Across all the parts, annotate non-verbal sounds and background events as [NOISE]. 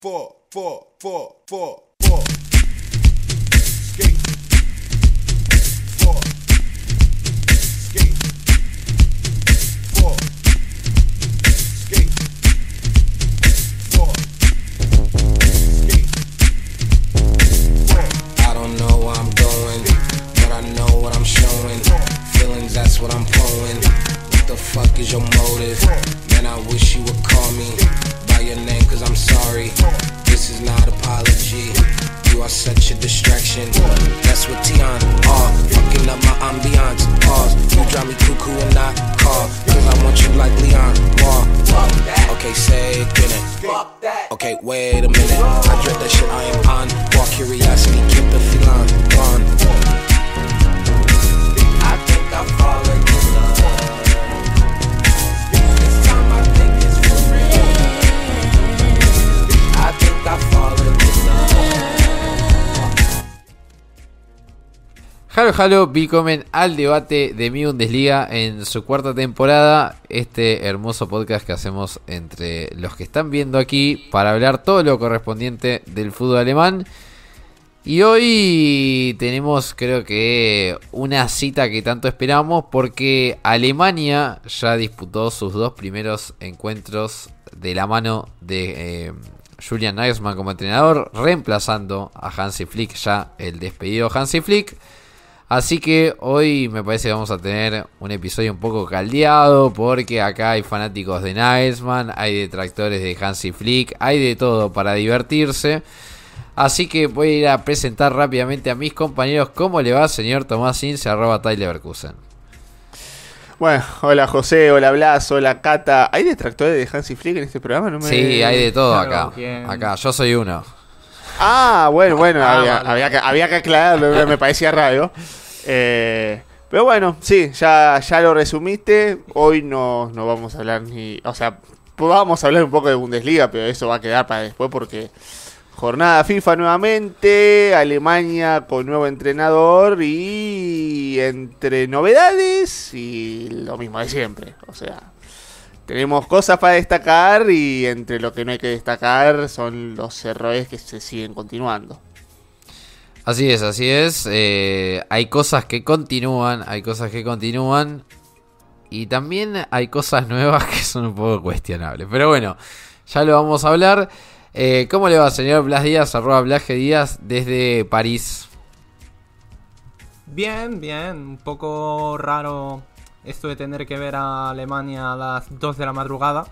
four, four, four, four, four. Halo Bicomen al debate de mi Bundesliga en su cuarta temporada. Este hermoso podcast que hacemos entre los que están viendo aquí para hablar todo lo correspondiente del fútbol alemán. Y hoy tenemos creo que una cita que tanto esperamos porque Alemania ya disputó sus dos primeros encuentros de la mano de eh, Julian Nagelsmann como entrenador, reemplazando a Hansi Flick, ya el despedido Hansi Flick. Así que hoy me parece que vamos a tener un episodio un poco caldeado porque acá hay fanáticos de Nagelsmann, hay detractores de Hansi Flick, hay de todo para divertirse. Así que voy a ir a presentar rápidamente a mis compañeros cómo le va señor Tomás Ince, arroba Tyler Leverkusen. Bueno, hola José, hola Blas, hola Cata. ¿Hay detractores de Hansi Flick en este programa? No me... Sí, hay de todo Claro, acá. Acá, yo soy uno. Ah, bueno, bueno, Ah, había, vale. había que, había que aclararlo, me parecía raro. Eh, pero bueno, sí, ya, ya lo resumiste. Hoy no, no vamos a hablar ni. O sea, pues vamos a hablar un poco de Bundesliga, pero eso va a quedar para después porque. Jornada FIFA nuevamente, Alemania con nuevo entrenador y entre novedades y lo mismo de siempre. O sea, tenemos cosas para destacar y entre lo que no hay que destacar son los errores que se siguen continuando. Así es, así es. Eh, hay cosas que continúan, hay cosas que continúan. Y también hay cosas nuevas que son un poco cuestionables. Pero bueno, ya lo vamos a hablar. Eh, ¿Cómo le va, señor Blas Díaz? Arroba Blas. Díaz desde París. Bien, bien. Un poco raro esto de tener que ver a Alemania a las 2 de la madrugada.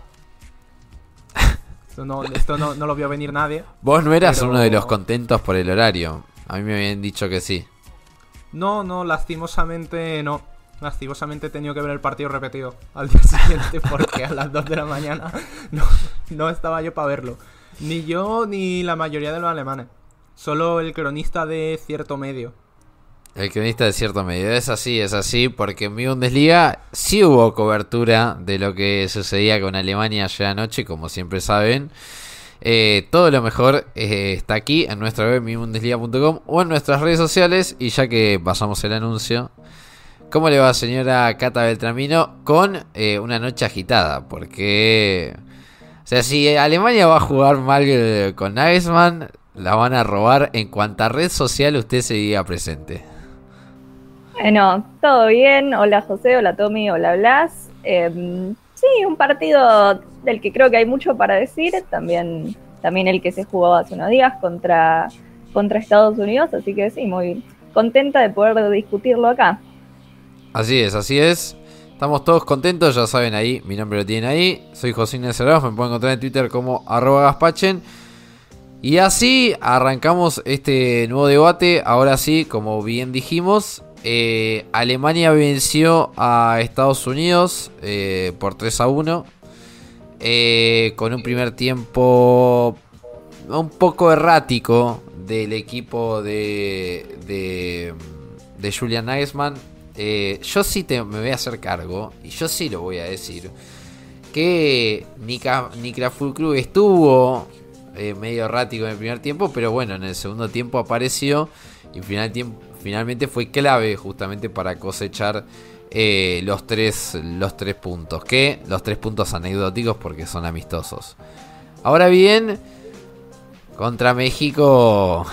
Esto no, esto no, no lo vio venir nadie. Vos no eras Pero- uno de los contentos por el horario. A mí me habían dicho que sí. No, no, lastimosamente no. Lastimosamente he tenido que ver el partido repetido al día [LAUGHS] siguiente porque a las 2 de la mañana no, no estaba yo para verlo. Ni yo ni la mayoría de los alemanes. Solo el cronista de cierto medio. El cronista de cierto medio. Es así, es así, porque en mi Bundesliga sí hubo cobertura de lo que sucedía con Alemania ayer anoche, como siempre saben. Eh, todo lo mejor eh, está aquí en nuestra web mibundesliga.com o en nuestras redes sociales. Y ya que pasamos el anuncio, ¿cómo le va señora Cata Beltramino? Con eh, una noche agitada, porque... O sea, si Alemania va a jugar mal eh, con Nagelsmann, la van a robar en cuanta red social usted se presente. Bueno, todo bien. Hola José, hola Tommy, hola Blas. Em, sí, un partido del que creo que hay mucho para decir. También, también el que se jugó hace unos días contra, contra Estados Unidos. Así que sí, muy contenta de poder discutirlo acá. Así es, así es. Estamos todos contentos, ya saben ahí, mi nombre lo tienen ahí. Soy José Inés Cerrados, me pueden encontrar en Twitter como arroba gaspachen. Y así arrancamos este nuevo debate. Ahora sí, como bien dijimos, eh, Alemania venció a Estados Unidos eh, por 3 a 1. eh, con un primer tiempo un poco errático del equipo de, de, Julian Nagelsmann. Yo sí te, me voy a hacer cargo, y yo sí lo voy a decir, que Nika, Nikla Fulkrug estuvo medio errático en el primer tiempo, pero bueno, en el segundo tiempo apareció y final, tiempo, finalmente fue clave justamente para cosechar eh, los, tres, los tres puntos, que los tres puntos anecdóticos porque son amistosos. Ahora bien, Contra México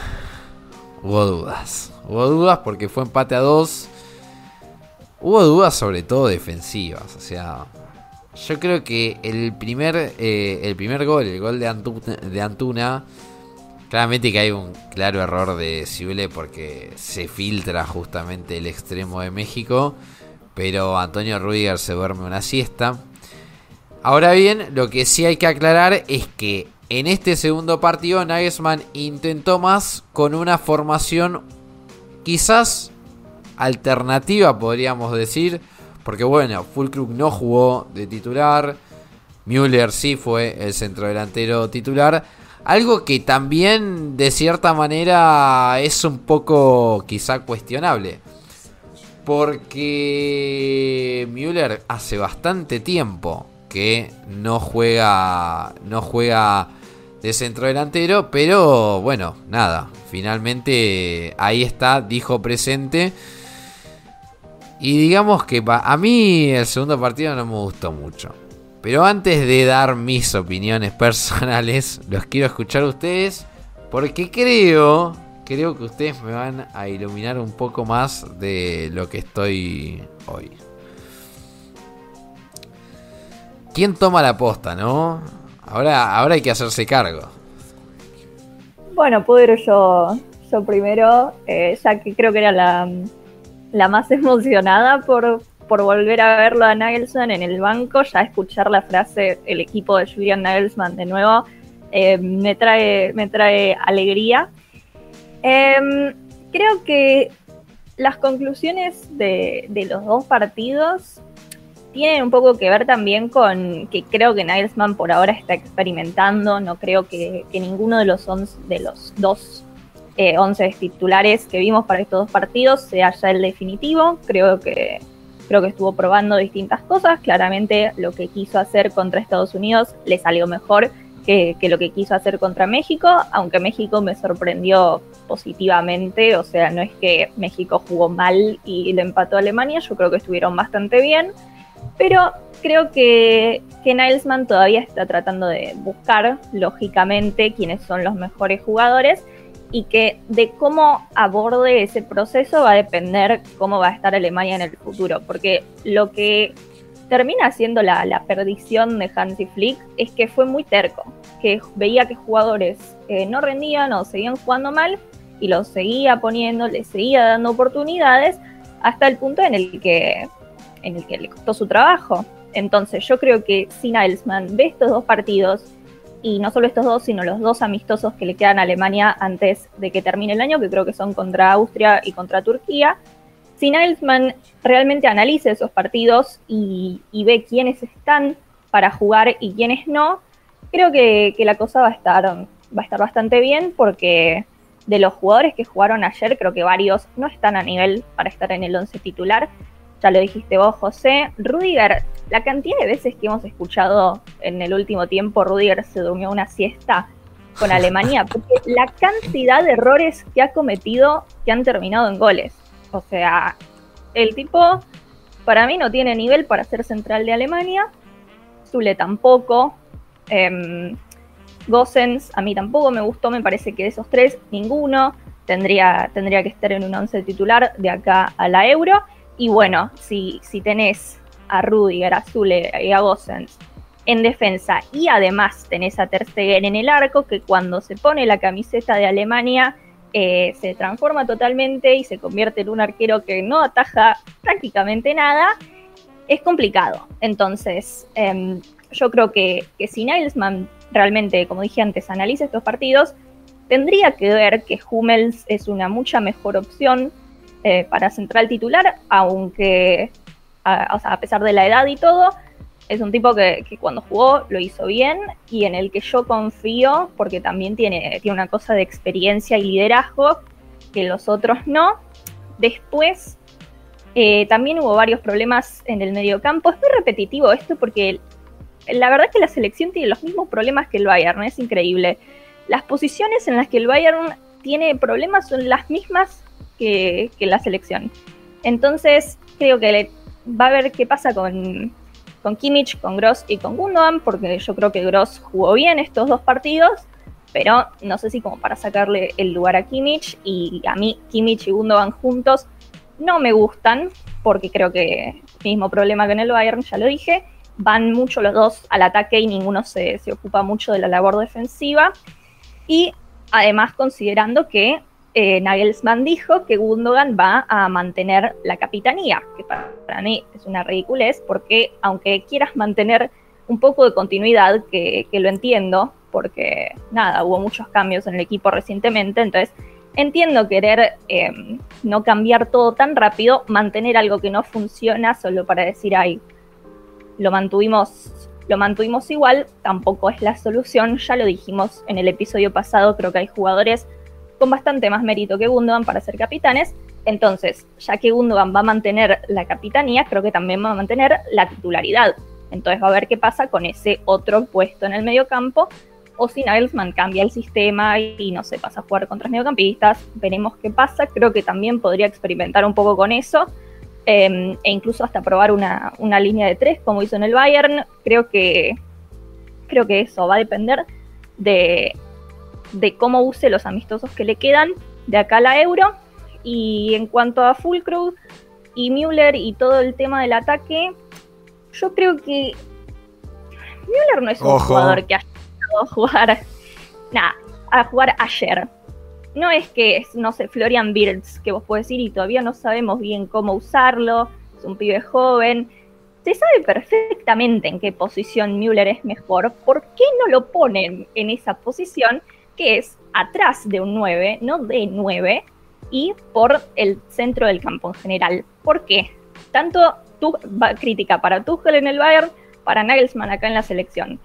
hubo dudas. Hubo dudas porque fue empate a dos. Hubo dudas sobre todo defensivas. O sea, yo creo que el primer, eh, el primer gol, el gol de, de Antuna, claramente que hay un claro error de Cible porque se filtra justamente el extremo de México. Pero Antonio Rudiger se duerme una siesta. Ahora bien, lo que sí hay que aclarar es que en este segundo partido Nagelsmann intentó más con una formación quizás alternativa, podríamos decir. Porque bueno, Fulkrug no jugó de titular. Müller sí fue el centrodelantero titular. Algo que también de cierta manera es un poco quizá cuestionable. Porque Müller hace bastante tiempo que no juega no juega de centro delantero, pero bueno, nada, finalmente ahí está, dijo presente. Y digamos que a mí el segundo partido no me gustó mucho. Pero antes de dar mis opiniones [LAUGHS] personales, los quiero escuchar a ustedes porque creo, creo que ustedes me van a iluminar un poco más de lo que estoy hoy. ¿Quién toma la posta, no? Ahora, ahora hay que hacerse cargo. Bueno, puedo yo, yo primero, eh, ya que creo que era la, la más [LAUGHS] emocionada por, por volver a verlo a Nagelsmann en el banco, ya escuchar la frase el equipo de Julian Nagelsmann de nuevo, eh, me, trae, me trae alegría. Em, creo que las conclusiones de, los dos partidos tienen un poco que ver también con que creo que Nagelsmann por ahora está experimentando. No creo que, que ninguno de los, once, de los dos eh, 11 titulares que vimos para estos dos partidos sea ya el definitivo. Creo que, creo que estuvo probando distintas cosas. Claramente lo que quiso hacer contra Estados Unidos le salió mejor que, lo que quiso hacer contra México, aunque México me sorprendió positivamente. O sea, no es que México jugó mal y le empató a Alemania. Yo creo que estuvieron bastante bien. Pero creo que, que Nilesman todavía está tratando de buscar, lógicamente, quiénes son los mejores jugadores y que de cómo aborde ese proceso va a depender cómo va a estar Alemania en el futuro. Porque lo que termina siendo la, la perdición de Hansi Flick es que fue muy terco, que veía que jugadores eh, no rendían o seguían jugando mal y los seguía poniendo, les seguía dando oportunidades hasta el punto en el que en el que le costó su trabajo. Entonces yo creo que si Nilesman ve estos dos partidos, y no solo estos dos, sino los dos amistosos que le quedan a Alemania antes de que termine el año, que creo que son contra Austria y contra Turquía, si Nilesman realmente analiza esos partidos y, ve quiénes están para jugar y quiénes no, creo que, que la cosa va a, estar, va a estar bastante bien porque de los jugadores que jugaron ayer, creo que varios no están a nivel para estar en el 11 titular ya lo dijiste vos, José. Rudiger, la cantidad de veces que hemos escuchado en el último tiempo, Rudiger se durmió una siesta con [LAUGHS] Alemania, porque la cantidad de errores que ha cometido que han terminado en goles. O sea, el tipo para mí no tiene nivel para ser central de Alemania. Zule tampoco. Eh, Gossens a mí tampoco me gustó, me parece que de esos tres, ninguno tendría, tendría que estar en un once titular de acá a la Euro. Y bueno, si, si tenés a Rudiger, a Zule y a Gossens en defensa y además tenés a Ter Stegen en el arco, que cuando se pone la camiseta de Alemania eh, se transforma totalmente y se convierte en un arquero que no ataja prácticamente nada, es complicado. Entonces, eh, yo creo que, que si Nilesman realmente, como dije antes, analiza estos partidos, tendría que ver que Hummels es una mucha mejor opción eh, para central titular, aunque, a, pesar de la edad y todo, es un tipo que, cuando jugó lo hizo bien y en el que yo confío porque también tiene, tiene una cosa de experiencia y liderazgo que los otros no. Después, eh, también hubo varios problemas en el medio campo. Es muy repetitivo esto porque la verdad es que la selección tiene los mismos problemas que el Bayern, es increíble. Las posiciones en las que el Bayern tiene problemas son las mismas que, la selección. Entonces, creo que va a ver qué pasa con, con Kimmich, con Gross y con Gundogan, porque yo creo que Gross jugó bien estos dos partidos, pero no sé si como para sacarle el lugar a Kimmich y a mí Kimmich y Gundogan juntos no me gustan porque creo que mismo problema que en el Bayern, ya lo dije, van mucho los dos al ataque y ninguno se, se ocupa mucho de la labor defensiva y además considerando que eh, Nagelsmann dijo que Gundogan va a mantener la capitanía, que para, mí es una ridiculez porque aunque quieras mantener un poco de continuidad, que, lo entiendo, porque nada, hubo muchos cambios en el equipo recientemente, entonces entiendo querer eh, no cambiar todo tan rápido, mantener algo que no funciona solo para decir, ay, lo mantuvimos, lo mantuvimos igual, tampoco es la solución, ya lo dijimos en el episodio pasado, creo que hay jugadores con bastante más mérito que Gundogan para ser capitanes, entonces, ya que Gundogan va a mantener la capitanía, creo que también va a mantener la titularidad. Entonces va a ver qué pasa con ese otro puesto en el medio campo o si Nagelsmann cambia el sistema y no sé, pasa a jugar contra los mediocampistas, veremos qué pasa. Creo que también podría experimentar un poco con eso eh, e incluso hasta probar una, una, línea de tres como hizo en el Bayern. Creo que, creo que eso va a depender de, de cómo use los amistosos que le quedan de acá a la Euro. Y en cuanto a Fulkrug y Müller y todo el tema del ataque, yo creo que Müller no es un Ojo. jugador que haya a jugar, nada, a jugar ayer. No es que es, no sé, Florian Wirtz, que vos podés decir y todavía no sabemos bien cómo usarlo, es un pibe joven. Se sabe perfectamente en qué posición Müller es mejor. ¿Por qué no lo ponen en esa posición que es atrás de un 9, no de 9, y por el centro del campo en general? ¿Por qué? Tanto tu, crítica para Tuchel en el Bayern, para Nagelsmann acá en la selección.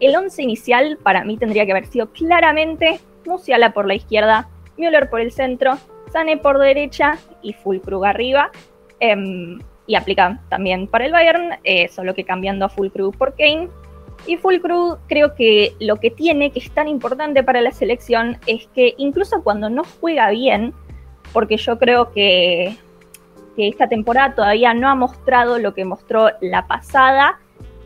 El once inicial para mí tendría que haber sido claramente Musiala por la izquierda, Müller por el centro, Sane por derecha y Fulkrug arriba. Eh, y aplica también para el Bayern, eh, solo que cambiando a Fulkrug por Kane. Y Fulkrug creo que lo que tiene, que es tan importante para la selección, es que incluso cuando no juega bien, porque yo creo que, esta temporada todavía no ha mostrado lo que mostró la pasada,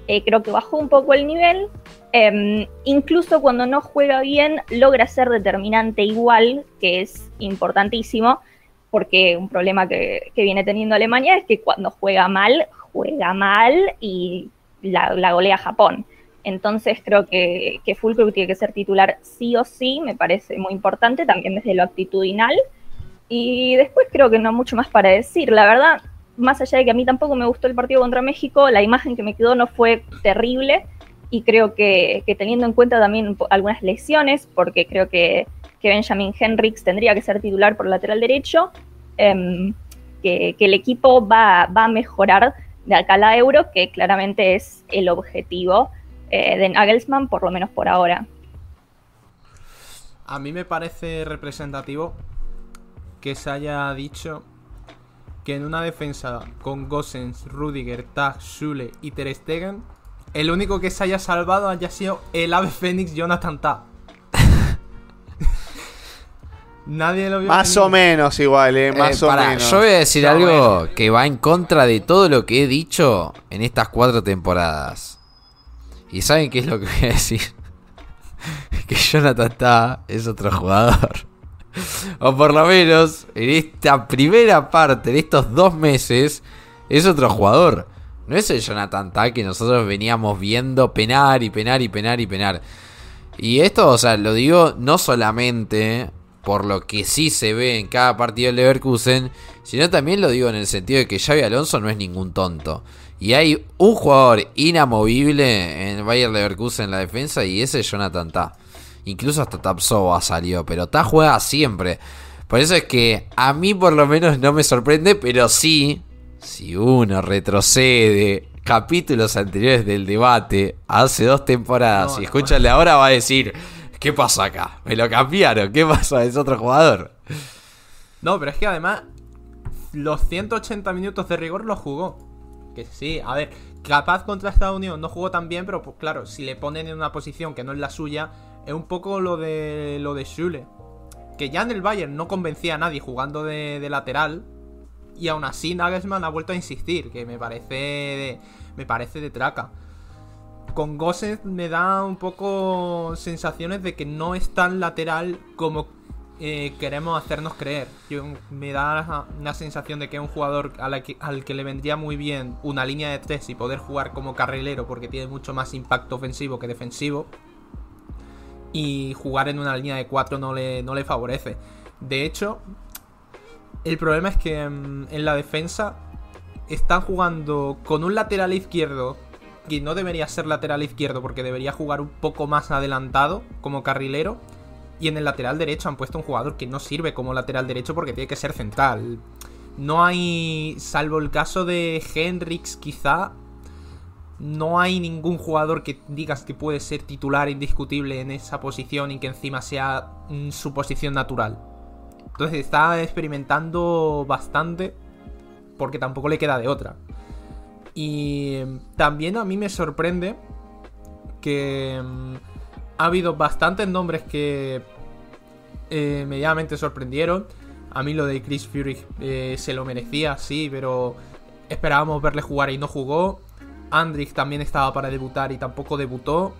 eh, creo que bajó un poco el nivel. Eh, incluso cuando no juega bien, logra ser determinante igual, que es importantísimo, porque un problema que, que, viene teniendo Alemania es que cuando juega mal, juega mal y la, la golea Japón. Entonces creo que, que tiene que ser titular sí o sí, me parece muy importante, también desde lo actitudinal. Y después creo que no mucho más para decir. La verdad, más allá de que a mí tampoco me gustó el partido contra México, la imagen que me quedó no fue terrible y creo que, teniendo en cuenta también algunas lesiones, porque creo que, que Benjamin Henrix tendría que ser titular por lateral derecho, que, que, el equipo va, va, a mejorar de acá a la Euro, que claramente es el objetivo eh, de Nagelsmann, por lo menos por ahora. A mí me parece representativo que se haya dicho que en una defensa con Gossens, Rudiger, Tag, Schule y Ter Stegen, el único que se haya salvado haya sido el ave fénix Jonathan Tah. [LAUGHS] Nadie lo vio. Más o menos igual, eh. Más eh, o para, menos. Yo voy a decir no, algo bueno. que va en contra de todo lo que he dicho en estas cuatro temporadas. ¿Y saben qué es lo que voy a decir? [LAUGHS] que Jonathan Tah es otro jugador. [LAUGHS] o por lo menos en esta primera parte, en estos dos meses, es otro jugador. No es el Jonathan Tah que nosotros veníamos viendo penar y penar y penar y penar. Y esto, o sea, lo digo no solamente por lo que sí se ve en cada partido del Leverkusen, sino también lo digo en el sentido de que Xavi Alonso no es ningún tonto. Y hay un jugador inamovible en Bayer Leverkusen en la defensa y ese es Jonathan Tah. Incluso hasta Tapsova salió, pero Tah juega siempre. Por eso es que a mí por lo menos no me sorprende, pero sí, si uno retrocede capítulos anteriores del debate hace dos temporadas no, y escúchale no. ahora va a decir, ¿qué pasa acá? Me lo cambiaron, ¿qué pasa? Es otro jugador. No, pero es que además los 180 minutos de rigor los jugó. Que sí, a ver, capaz contra Estados Unidos no jugó tan bien, pero pues claro, si le ponen en una posición que no es la suya, es un poco lo de lo de Schule. Que ya en el Bayern no convencía a nadie jugando de, lateral. Y aún así Nagelsmann ha vuelto a insistir, que me parece me parece de traca. con Gosset me da un poco sensaciones de que no es tan lateral como queremos hacernos creer. Yo, me da una sensación de que es un jugador a la que- al que le vendría muy bien una línea de tres y poder jugar como carrilero porque tiene mucho más impacto ofensivo que defensivo. Y jugar en una línea de cuatro no le, no le favorece. De hecho, el problema es que mm, en la defensa están jugando con un lateral izquierdo que no debería ser lateral izquierdo porque debería jugar un poco más adelantado como carrilero. Y en el lateral derecho han puesto un jugador que no sirve como lateral derecho porque tiene que ser central. No hay, salvo el caso de Henrix quizá, no hay ningún jugador que digas que puede ser titular indiscutible en esa posición y que encima sea mm, su posición natural. Entonces está experimentando bastante porque tampoco le queda de otra. Y también a mí me sorprende que mm, ha habido bastantes nombres que eh, sorprendieron. A mí lo de Chris Fury eh, se lo merecía, sí, pero esperábamos verle jugar y no jugó. Andrich también estaba para debutar y tampoco debutó.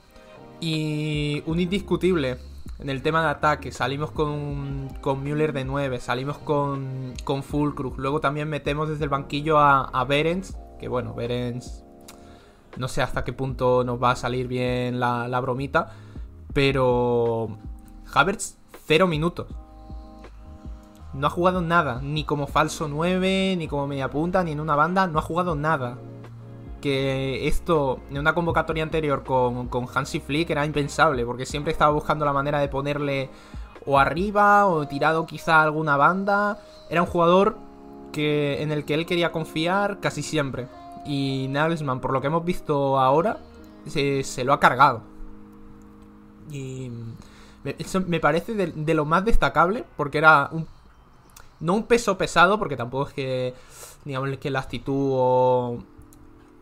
Y un indiscutible en el tema de ataque. Salimos con, con Müller de 9, salimos con, con Fulcruz. Luego también metemos desde el banquillo a, a Berens. Que bueno, Berens no sé hasta qué punto nos va a salir bien la, la bromita. Pero Havertz, cero minutos. No ha jugado nada, ni como falso 9, ni como media punta, ni en una banda, no ha jugado nada. Que esto, en una convocatoria anterior con, con Hansi Flick era impensable, porque siempre estaba buscando la manera de ponerle o arriba o tirado quizá a alguna banda. Era un jugador que, en el que él quería confiar casi siempre. Y Nagelsmann, por lo que hemos visto ahora, se, se lo ha cargado. Y eso me parece de, lo más destacable, porque era un, no un peso pesado, porque tampoco es que, digamos, que la actitud o,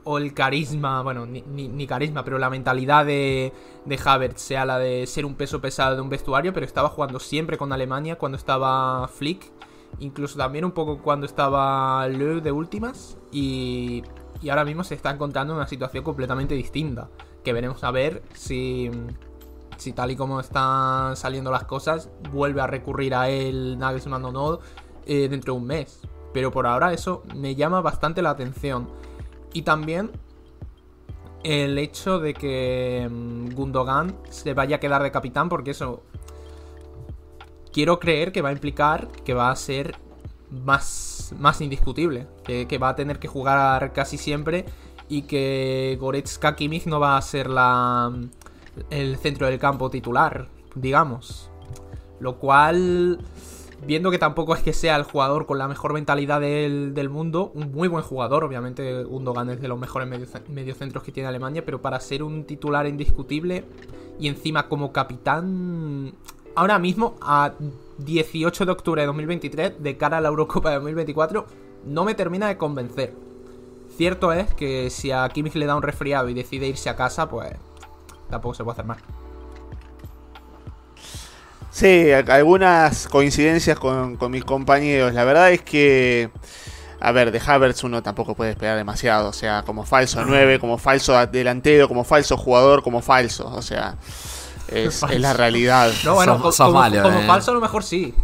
o el carisma, bueno, ni, ni- carisma, pero la mentalidad de, de Havertz sea la de ser un peso pesado de un vestuario, pero estaba jugando siempre con Alemania cuando estaba Flick, incluso también un poco cuando estaba Löw de últimas, y, y ahora mismo se está encontrando en una situación completamente distinta, que veremos a ver si si tal y como están saliendo las cosas, vuelve a recurrir a él Nagelsmann o no dentro de un mes. Pero por ahora eso me llama bastante la atención. Y también el hecho de que mm, Gundogan se vaya a quedar de capitán, porque eso quiero creer que va a implicar que va a ser más, más indiscutible, que, que va a tener que jugar casi siempre y que Goretzka Kimmich no va a ser la, el centro del campo titular, digamos. Lo cual, viendo que tampoco es que sea el jugador con la mejor mentalidad del, del mundo, un muy buen jugador, obviamente Gundogan es de los mejores medio- mediocentros que tiene Alemania, pero para ser un titular indiscutible y encima como capitán, ahora mismo, a 18 de octubre de 2023, de cara a la Eurocopa de 2024, no me termina de convencer. Cierto es que si a Kimmich le da un resfriado y decide irse a casa, pues tampoco se puede hacer más. Sí, algunas coincidencias con, con mis compañeros. La verdad es que, a ver, de Havertz uno tampoco puede esperar demasiado. O sea, como falso [LAUGHS] 9, como falso delantero, como falso jugador, como falso. O sea, es, [LAUGHS] es la realidad. No, bueno, como, malo, como eh. falso a lo mejor sí.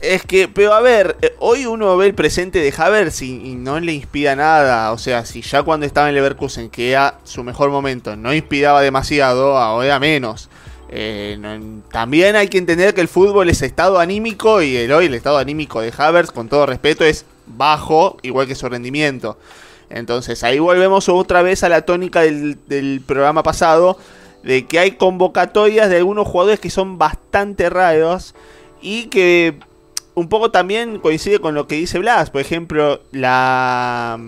Es que, pero a ver, eh, hoy uno ve el presente de Havertz y, no le inspira nada. O sea, si ya cuando estaba en Leverkusen, que era su mejor momento, no inspiraba demasiado, ahora menos. Eh, también hay que entender que el fútbol es estado anímico y el hoy el estado anímico de Havertz, con todo respeto, es bajo, igual que su rendimiento. Entonces ahí volvemos otra vez a la tónica del, del programa pasado, de que hay convocatorias de algunos jugadores que son bastante raros y que un poco también coincide con lo que dice Blas. Por ejemplo, la,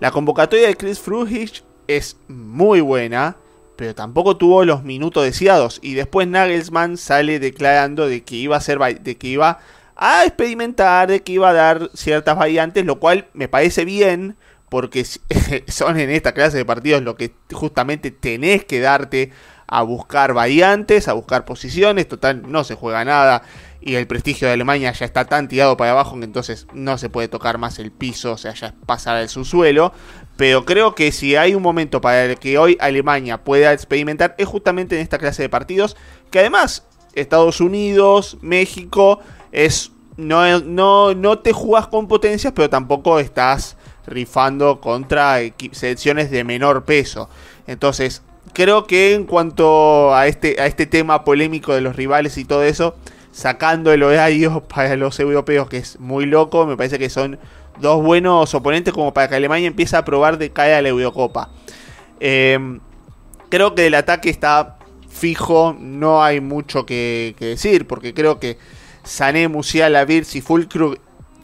la convocatoria de Chris Fruhich es muy buena, pero tampoco tuvo los minutos deseados. Y después Nagelsmann sale declarando de que iba a ser de que iba a experimentar, de que iba a dar ciertas variantes, lo cual me parece bien. Porque [LAUGHS] son en esta clase de partidos lo que justamente tenés que darte a buscar variantes, a buscar posiciones, total no se juega nada y el prestigio de Alemania ya está tan tirado para abajo que entonces no se puede tocar más el piso, o sea, ya es pasar al subsuelo. Pero creo que si hay un momento para el que hoy Alemania pueda experimentar es justamente en esta clase de partidos, que además Estados Unidos, México, es no, no, no te jugas con potencias, pero tampoco estás rifando contra selecciones de menor peso. Entonces, creo que en cuanto a este, a este tema polémico de los rivales y todo eso, sacando el horario [LAUGHS] para los europeos, que es muy loco, me parece que son dos buenos oponentes como para que Alemania empiece a probar de caer a la Eurocopa. Em, creo que el ataque está fijo, no hay mucho que, decir, porque creo que Sané, Musiala, Virz y Fulkrug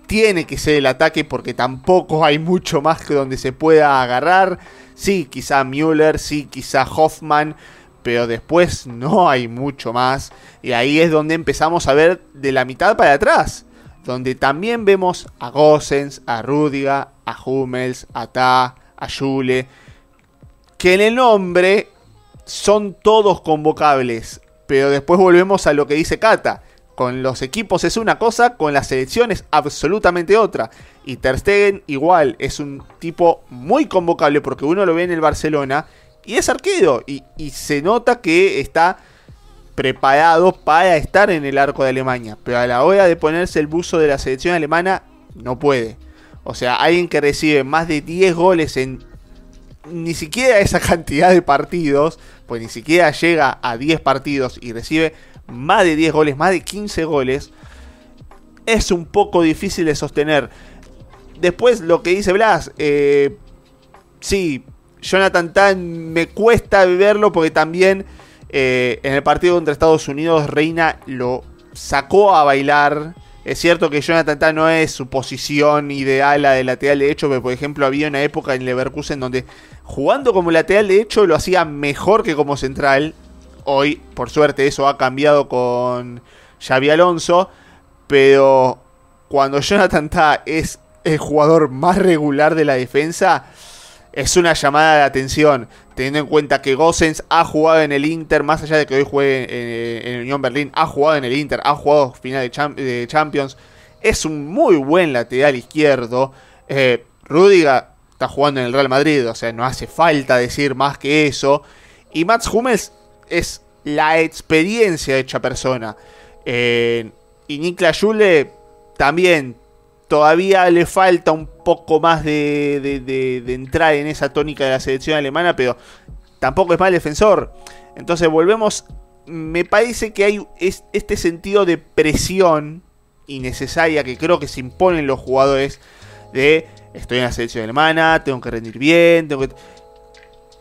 tiene que ser el ataque porque tampoco hay mucho más que donde se pueda agarrar. Sí, quizá Müller, sí, quizá Hoffman, pero después no hay mucho más. Y ahí es donde empezamos a ver de la mitad para atrás. Donde también vemos a Gossens, a Rudiga, a Hummels, a Ta, a Jule. Que en el nombre son todos convocables. Pero después volvemos a lo que dice Kata con los equipos es una cosa, con las selecciones absolutamente otra. Y Ter Stegen igual, es un tipo muy convocable porque uno lo ve en el Barcelona y es arquero. Y, se nota que está preparado para estar en el arco de Alemania. Pero a la hora de ponerse el buzo de la selección alemana, no puede. O sea, alguien que recibe más de 10 goles en ni siquiera esa [LAUGHS] cantidad de partidos, pues ni siquiera llega a 10 partidos y recibe más de 10 goles, más de 15 goles, es un poco difícil de sostener. Después lo que dice Blas, eh, sí, Jonathan Tan me cuesta verlo porque también eh, en el partido contra Estados Unidos Reina lo sacó a bailar. Es cierto que Jonathan Tan no es su posición ideal la de lateral de hecho, pero por ejemplo había una época en Leverkusen donde jugando como lateral de hecho lo hacía mejor que como central. Hoy, por suerte, eso ha cambiado con Xavi Alonso. Pero cuando Jonathan Ta es el jugador más regular de la defensa, es una llamada de atención. Teniendo en cuenta que Gossens ha jugado en el Inter, más allá de que hoy juegue en, el Unión Berlín, ha jugado en el Inter, ha jugado final de, Champions. Es un muy buen lateral izquierdo. Eh, está jugando en el Real Madrid, o sea, no hace falta decir más que eso. Y Mats Hummels es la experiencia hecha persona. Eh, y Niklas Jule también todavía le falta un poco más de, entrar en esa tónica de la selección alemana, pero tampoco es mal defensor. Entonces volvemos, me parece que hay este sentido de presión innecesaria que creo que se imponen los jugadores de estoy en la selección alemana, tengo que rendir bien, tengo que...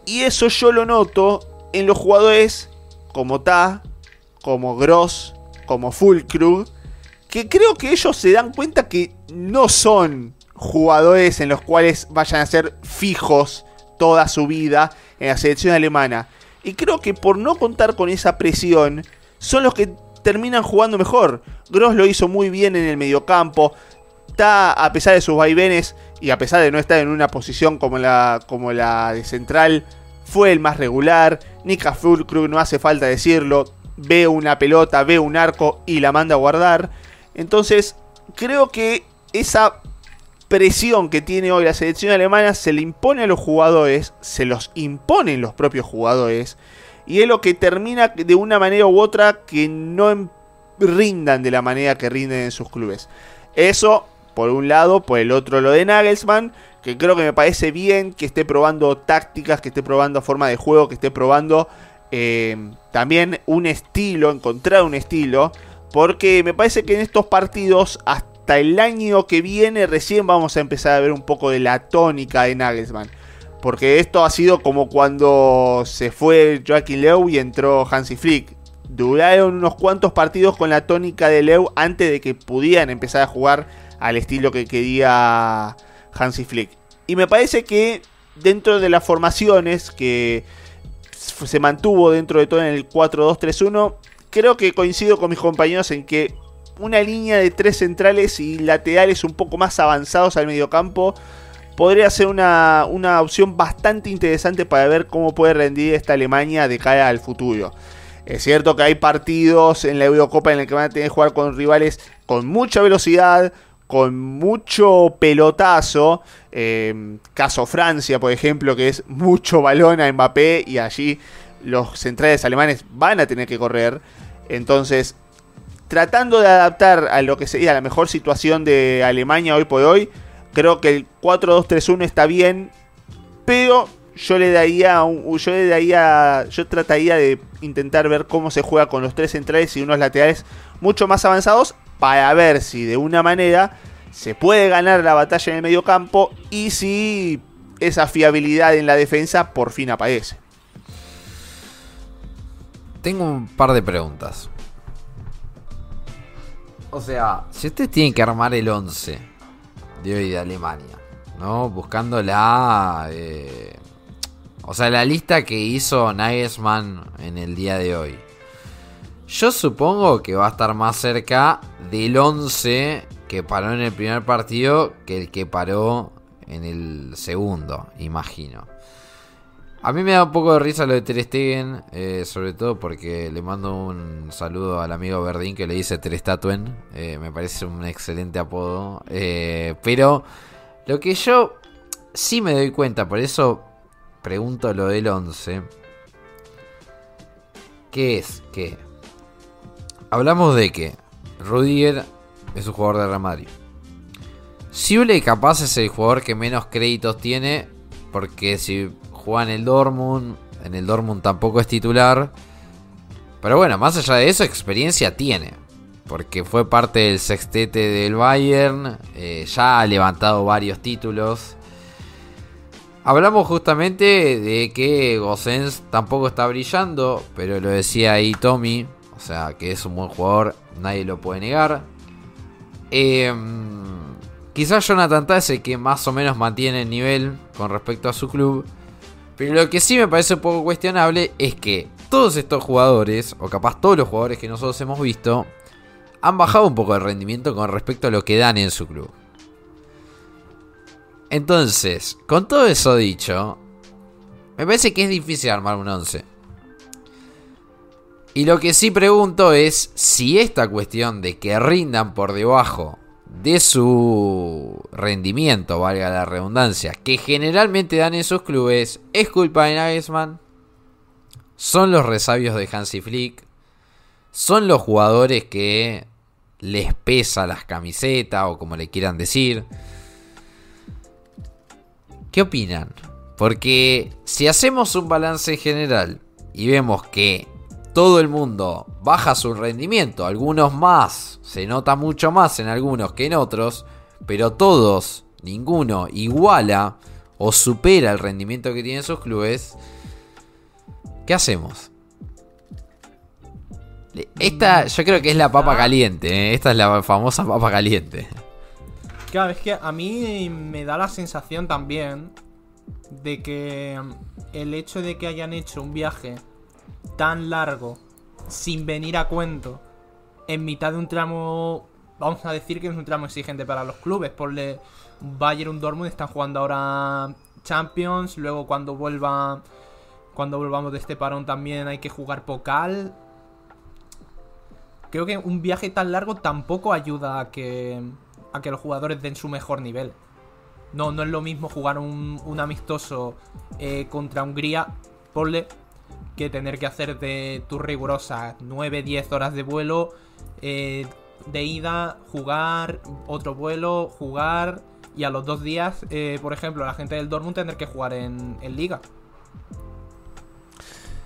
Y eso yo lo noto en los jugadores como Ta, como Gross, como Fulkrug, que creo que ellos se dan cuenta que no son jugadores en los cuales vayan a ser fijos toda su vida en la selección alemana. Y creo que por no contar con esa presión, son los que terminan jugando mejor. Gross lo hizo muy bien en el mediocampo. Ta, a pesar de sus vaivenes y a pesar de no estar en una posición como la, como la de central, fue el más regular. Nika Fulkrug, no hace falta decirlo, ve una pelota, ve un arco y la manda a guardar. Entonces, creo que esa presión que tiene hoy la selección alemana se le impone a los jugadores, se los imponen los propios jugadores, y es lo que termina de una manera u otra que no rindan de la manera que rinden en sus clubes. Eso, por un lado, por el otro lo de Nagelsmann, que creo que me parece bien que esté probando tácticas, que esté probando forma de juego, que esté probando eh, también un estilo, encontrar un estilo, porque me parece que en estos partidos hasta el año que viene recién vamos a empezar a ver un poco de la tónica de Nagelsmann. Porque esto ha sido como cuando se fue Joaquín Leu y entró Hansi Flick. Duraron unos cuantos partidos con la tónica de Leu antes de que pudieran empezar a jugar al estilo que quería Hansi Flick. Y me parece que dentro de las formaciones que se mantuvo dentro de todo en el 4-2-3-1, creo que coincido con mis compañeros en que una línea de tres centrales y laterales un poco más avanzados al mediocampo podría ser una, una opción bastante interesante para ver cómo puede rendir esta Alemania de cara al futuro. Es cierto que hay partidos en la Eurocopa en el que van a tener que jugar con rivales con mucha velocidad, con mucho pelotazo. eh, caso Francia, por ejemplo, que es mucho balón a Mbappé y allí los centrales alemanes van a tener que correr. Entonces, tratando de adaptar a lo que sería la mejor situación de Alemania hoy por hoy, creo que el 4-2-3-1 está bien, pero yo le daría yo le daría yo trataría de intentar ver cómo se juega con los tres centrales y unos laterales mucho más avanzados para ver si de una manera se puede ganar la batalla en el medio campo y si esa fiabilidad en la defensa por fin aparece. Tengo un par de preguntas. O sea, si ustedes tienen que armar el 11 de hoy de Alemania, ¿no? Buscando la... eh, o sea, la lista que hizo Nagelsmann en el día de hoy. Yo supongo que va a estar más cerca del 11 que paró en el primer partido que el que paró en el segundo, imagino. A mí me da un poco de risa lo de Ter Stegen, eh, sobre todo porque le mando un saludo al amigo Verdín que le dice Ter Statuen. Eh, me parece un excelente apodo. Eh, pero lo que yo sí me doy cuenta, por eso pregunto lo del 11. ¿Qué es? Que hablamos de que Rudiger es un jugador de Real Madrid. Siule capaz es el jugador que menos créditos tiene. Porque si juega en el Dortmund, en el Dortmund tampoco es titular. Pero bueno, más allá de eso, experiencia tiene. Porque fue parte del sextete del Bayern. eh, ya ha levantado varios títulos. Hablamos justamente de que Gosens tampoco está brillando. Pero lo decía ahí Tommy. O sea, que es un buen jugador. Nadie lo puede negar. Eh, quizás Jonathan Tah que más o menos mantiene el nivel con respecto a su club. Pero lo que sí me parece un poco cuestionable es que todos estos jugadores, o capaz todos los jugadores que nosotros hemos visto, han bajado un poco el rendimiento con respecto a lo que dan en su club. Entonces, con todo eso dicho, me parece que es difícil armar un 11. Y lo que sí pregunto es si esta cuestión de que rindan por debajo de su rendimiento, valga la redundancia, que generalmente dan en sus clubes, es culpa de Nagelsmann, son los resabios de Hansi Flick, son los jugadores que les pesa las camisetas o como le quieran decir. ¿Qué opinan? Porque si hacemos un balance general y vemos que todo el mundo baja su rendimiento, algunos más, se nota mucho más en algunos que en otros, pero todos, ninguno iguala o supera el rendimiento que tienen sus clubes, ¿qué hacemos? Esta yo creo que es la papa caliente, ¿eh? esta es la famosa papa caliente. Claro, es que a mí me da la sensación también de que el hecho de que hayan hecho un viaje tan largo sin venir a cuento en mitad de un tramo, vamos a decir que es un tramo exigente para los clubes, por Bayern y Dortmund están jugando ahora Champions, luego cuando vuelva cuando volvamos de este parón también hay que jugar Pokal. Creo que un viaje tan largo tampoco ayuda a que a que los jugadores den su mejor nivel. No, no es lo mismo jugar un, un amistoso eh, contra Hungría, ponle, que tener que hacer de tus rigurosas 9-10 horas de vuelo, eh, de ida, jugar, otro vuelo, jugar, y a los dos días, eh, por ejemplo, la gente del Dortmund tener que jugar en, en Liga.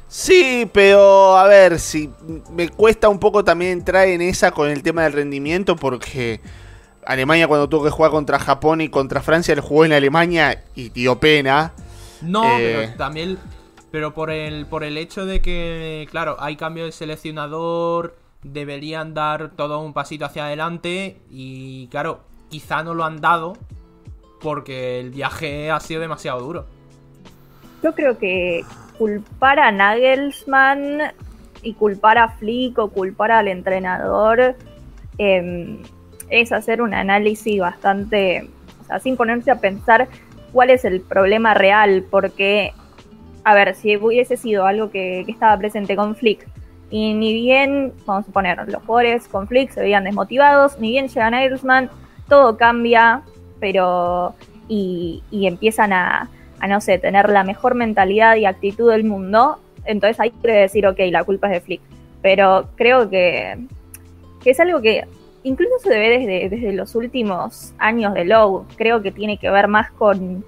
Sí, pero a ver, si me cuesta un poco también entrar en esa con el tema del rendimiento porque Alemania cuando tuvo que jugar contra Japón y contra Francia, le jugó en Alemania y dio pena. No, Eh. pero también. Pero por el, por el hecho de que, claro, hay cambio de seleccionador, deberían dar todo un pasito hacia adelante. Y claro, quizá no lo han dado porque el viaje ha sido demasiado duro. Yo creo que culpar a Nagelsmann y culpar a Flick o culpar al entrenador eh, es hacer un análisis bastante, o sea, sin ponerse a pensar cuál es el problema real, porque, a ver, si hubiese sido algo que, estaba presente con Flick, y ni bien, vamos a poner, los jugadores con Flick se veían desmotivados, ni bien llega Nagelsmann, todo cambia, pero. y, y empiezan a, a, no sé, tener la mejor mentalidad y actitud del mundo. Entonces ahí quiere decir, ok, la culpa es de Flick. Pero creo que, que es algo que incluso se ve desde, desde los últimos años de Lowe. Creo que tiene que ver más con,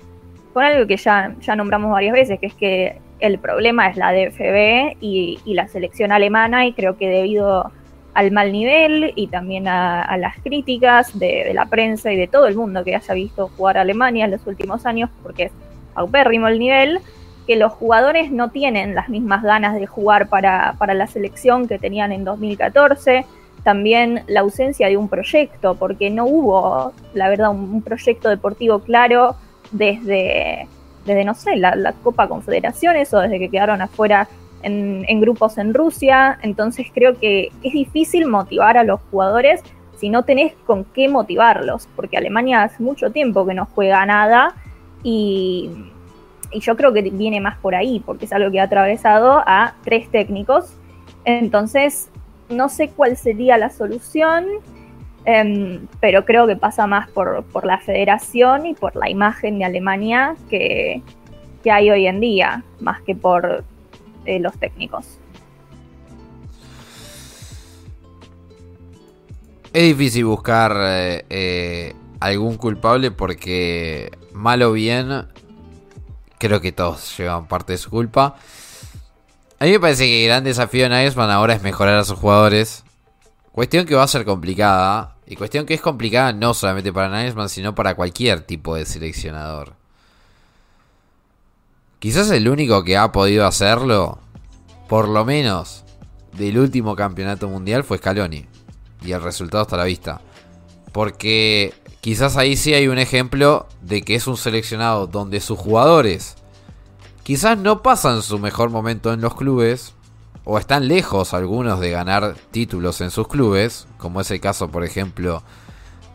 con algo que ya, ya nombramos varias veces, que es que el problema es la DFB y, la selección alemana y creo que debido al mal nivel y también a, las críticas de, la prensa y de todo el mundo que haya visto jugar a Alemania en los últimos años, porque es paupérrimo el nivel, que los jugadores no tienen las mismas ganas de jugar para, para la selección que tenían en 2014. También la ausencia de un proyecto, porque no hubo, la verdad, un proyecto deportivo claro desde, desde no sé, la, la, Copa Confederaciones o desde que quedaron afuera en, en, grupos en Rusia. Entonces creo que es difícil motivar a los jugadores si no tenés con qué motivarlos, porque Alemania hace mucho tiempo que no juega nada y, y yo creo que viene más por ahí, porque es algo que ha atravesado a tres técnicos. Entonces, no sé cuál sería la solución, eh, pero creo que pasa más por, por, la federación y por la imagen de Alemania que, que hay hoy en día, más que por eh, los técnicos. Es difícil buscar eh, eh, algún culpable porque, mal o bien, creo que todos llevan parte de su culpa. A mí me parece que el gran desafío de Nagelsmann ahora es mejorar a sus jugadores. Cuestión que va a ser complicada. Y cuestión que es complicada no solamente para Nagelsmann, sino para cualquier tipo de seleccionador. Quizás el único que ha podido hacerlo, por lo menos del último campeonato mundial, fue Scaloni. Y el resultado está a la vista. Porque quizás ahí sí hay un ejemplo de que es un seleccionado donde sus jugadores quizás no pasan su mejor momento en los clubes. O están lejos algunos de ganar títulos en sus clubes. Como es el caso, por ejemplo,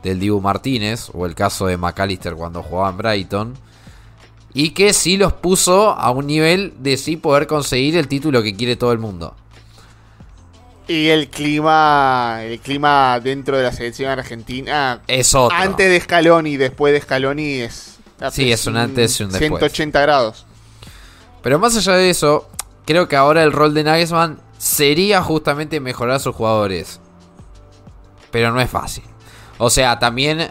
del Dibu Martínez. O el caso de McAllister cuando jugaba en Brighton y que sí los puso a un nivel de sí poder conseguir el título que quiere todo el mundo. Y el clima, el clima dentro de la selección argentina es otro. Antes de Scaloni y después de Scaloni es Sí, es un antes y un después. 180 grados. Pero más allá de eso, creo que ahora el rol de Nagelsmann sería justamente mejorar a sus jugadores. Pero no es fácil. O sea, también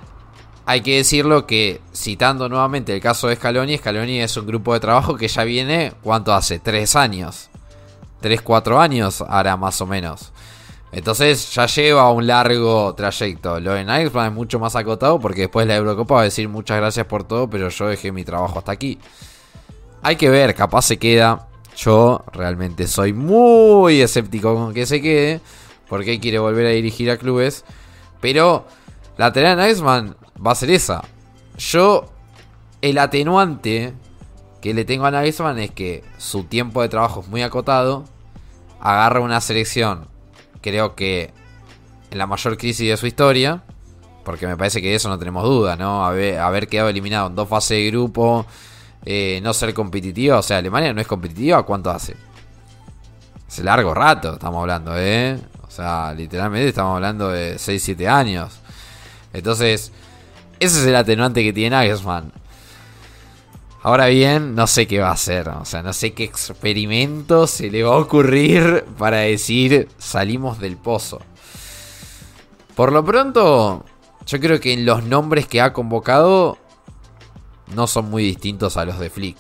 hay que decirlo que, citando nuevamente el caso de Scaloni, Scaloni es un grupo de trabajo que ya viene, ¿cuánto hace? Tres años. Tres, cuatro años ahora más o menos. Entonces ya lleva un largo trayecto. Lo de Nagelsmann es mucho más acotado porque después la Eurocopa va a decir muchas gracias por todo, pero yo dejé mi trabajo hasta aquí. Hay que ver, capaz se queda. Yo realmente soy muy escéptico con que se quede, porque quiere volver a dirigir a clubes. Pero la tarea de Nagelsmann va a ser esa. Yo, el atenuante que le tengo a Nagelsmann es que su tiempo de trabajo es muy acotado. Agarra una selección, creo que en la mayor crisis de su historia. Porque me parece que de eso no tenemos duda, ¿no? Haber, haber quedado eliminado en dos fases de grupo. Eh, no ser competitiva. O sea, Alemania no es competitiva. ¿Cuánto hace? Hace largo rato estamos hablando, ¿eh? O sea, literalmente estamos hablando de 6-7 años. Entonces, ese es el atenuante que tiene Nagelsmann. Ahora bien, no sé qué va a hacer. O sea, no sé qué experimento se le va a ocurrir para decir salimos del pozo. Por lo pronto, yo creo que en los nombres que ha convocado no son muy distintos a los de Flick.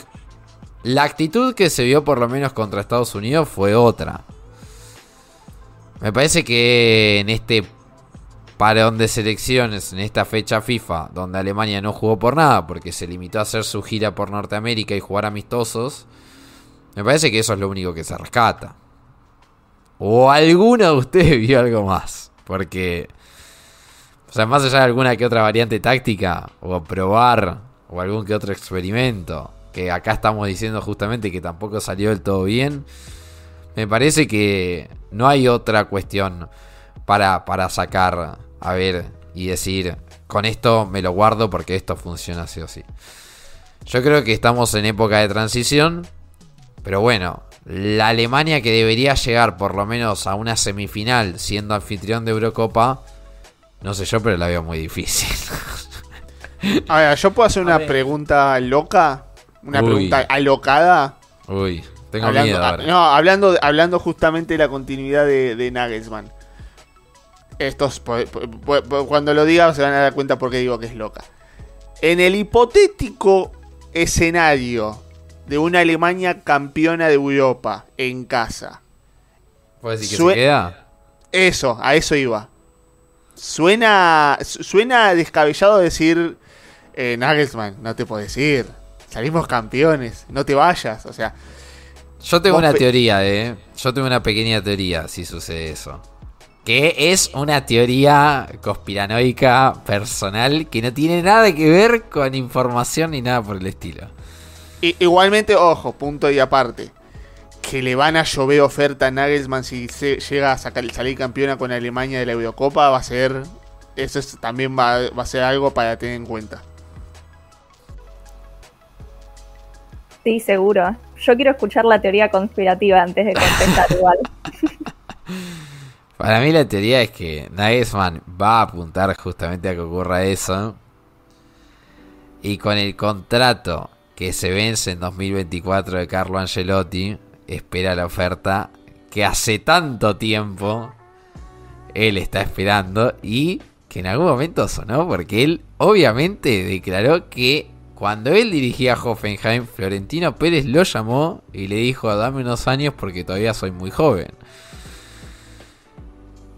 La actitud que se vio por lo menos contra Estados Unidos fue otra. Me parece que en este parón de selecciones en esta fecha FIFA, donde Alemania no jugó por nada, porque se limitó a hacer su gira por Norteamérica y jugar amistosos, me parece que eso es lo único que se rescata. O alguno de ustedes vio algo más, porque, o sea, más allá de alguna que otra variante táctica, o probar, o algún que otro experimento, que acá estamos diciendo justamente que tampoco salió del todo bien, me parece que no hay otra cuestión para, para sacar a ver y decir, con esto me lo guardo porque esto funciona así o sí. Yo creo que estamos en época de transición. Pero bueno, la Alemania que debería llegar por lo menos a una semifinal siendo anfitrión de Eurocopa. No sé yo, pero la veo muy difícil. [LAUGHS] A ver, yo puedo hacer una pregunta loca, una Uy. pregunta alocada. Uy, tengo hablando, miedo ah, ahora. no, hablando, hablando justamente de la continuidad de, de Nagelsmann. Estos, cuando lo diga se van a dar cuenta por qué digo que es loca. En el hipotético escenario de una Alemania campeona de Europa en casa. ¿Puedes decir que se queda? Eso, a eso iba. Suena, su- suena descabellado decir, eh, Nagelsmann, no te puedes ir. Salimos campeones, no te vayas. O sea, Yo tengo una teoría, eh. Yo tengo una pequeña teoría si sucede eso. Que es una teoría conspiranoica personal que no tiene nada que ver con información ni nada por el estilo. Igualmente, ojo, punto y aparte. Que le van a llover oferta a Nagelsmann si se llega a sacar, salir campeona con Alemania de la Eurocopa, va a ser. Eso es- también va, va a ser algo para tener en cuenta. Sí, seguro. Yo quiero escuchar la teoría conspirativa antes de contestar [LAUGHS] igual. Para mí la teoría es que Nagelsmann va a apuntar justamente a que ocurra eso. Y con el contrato que se vence en 2024 de Carlo Ancelotti, espera la oferta que hace tanto tiempo él está esperando y que en algún momento sonó porque él obviamente declaró que cuando él dirigía a Hoffenheim, Florentino Pérez lo llamó y le dijo dame unos años porque todavía soy muy joven.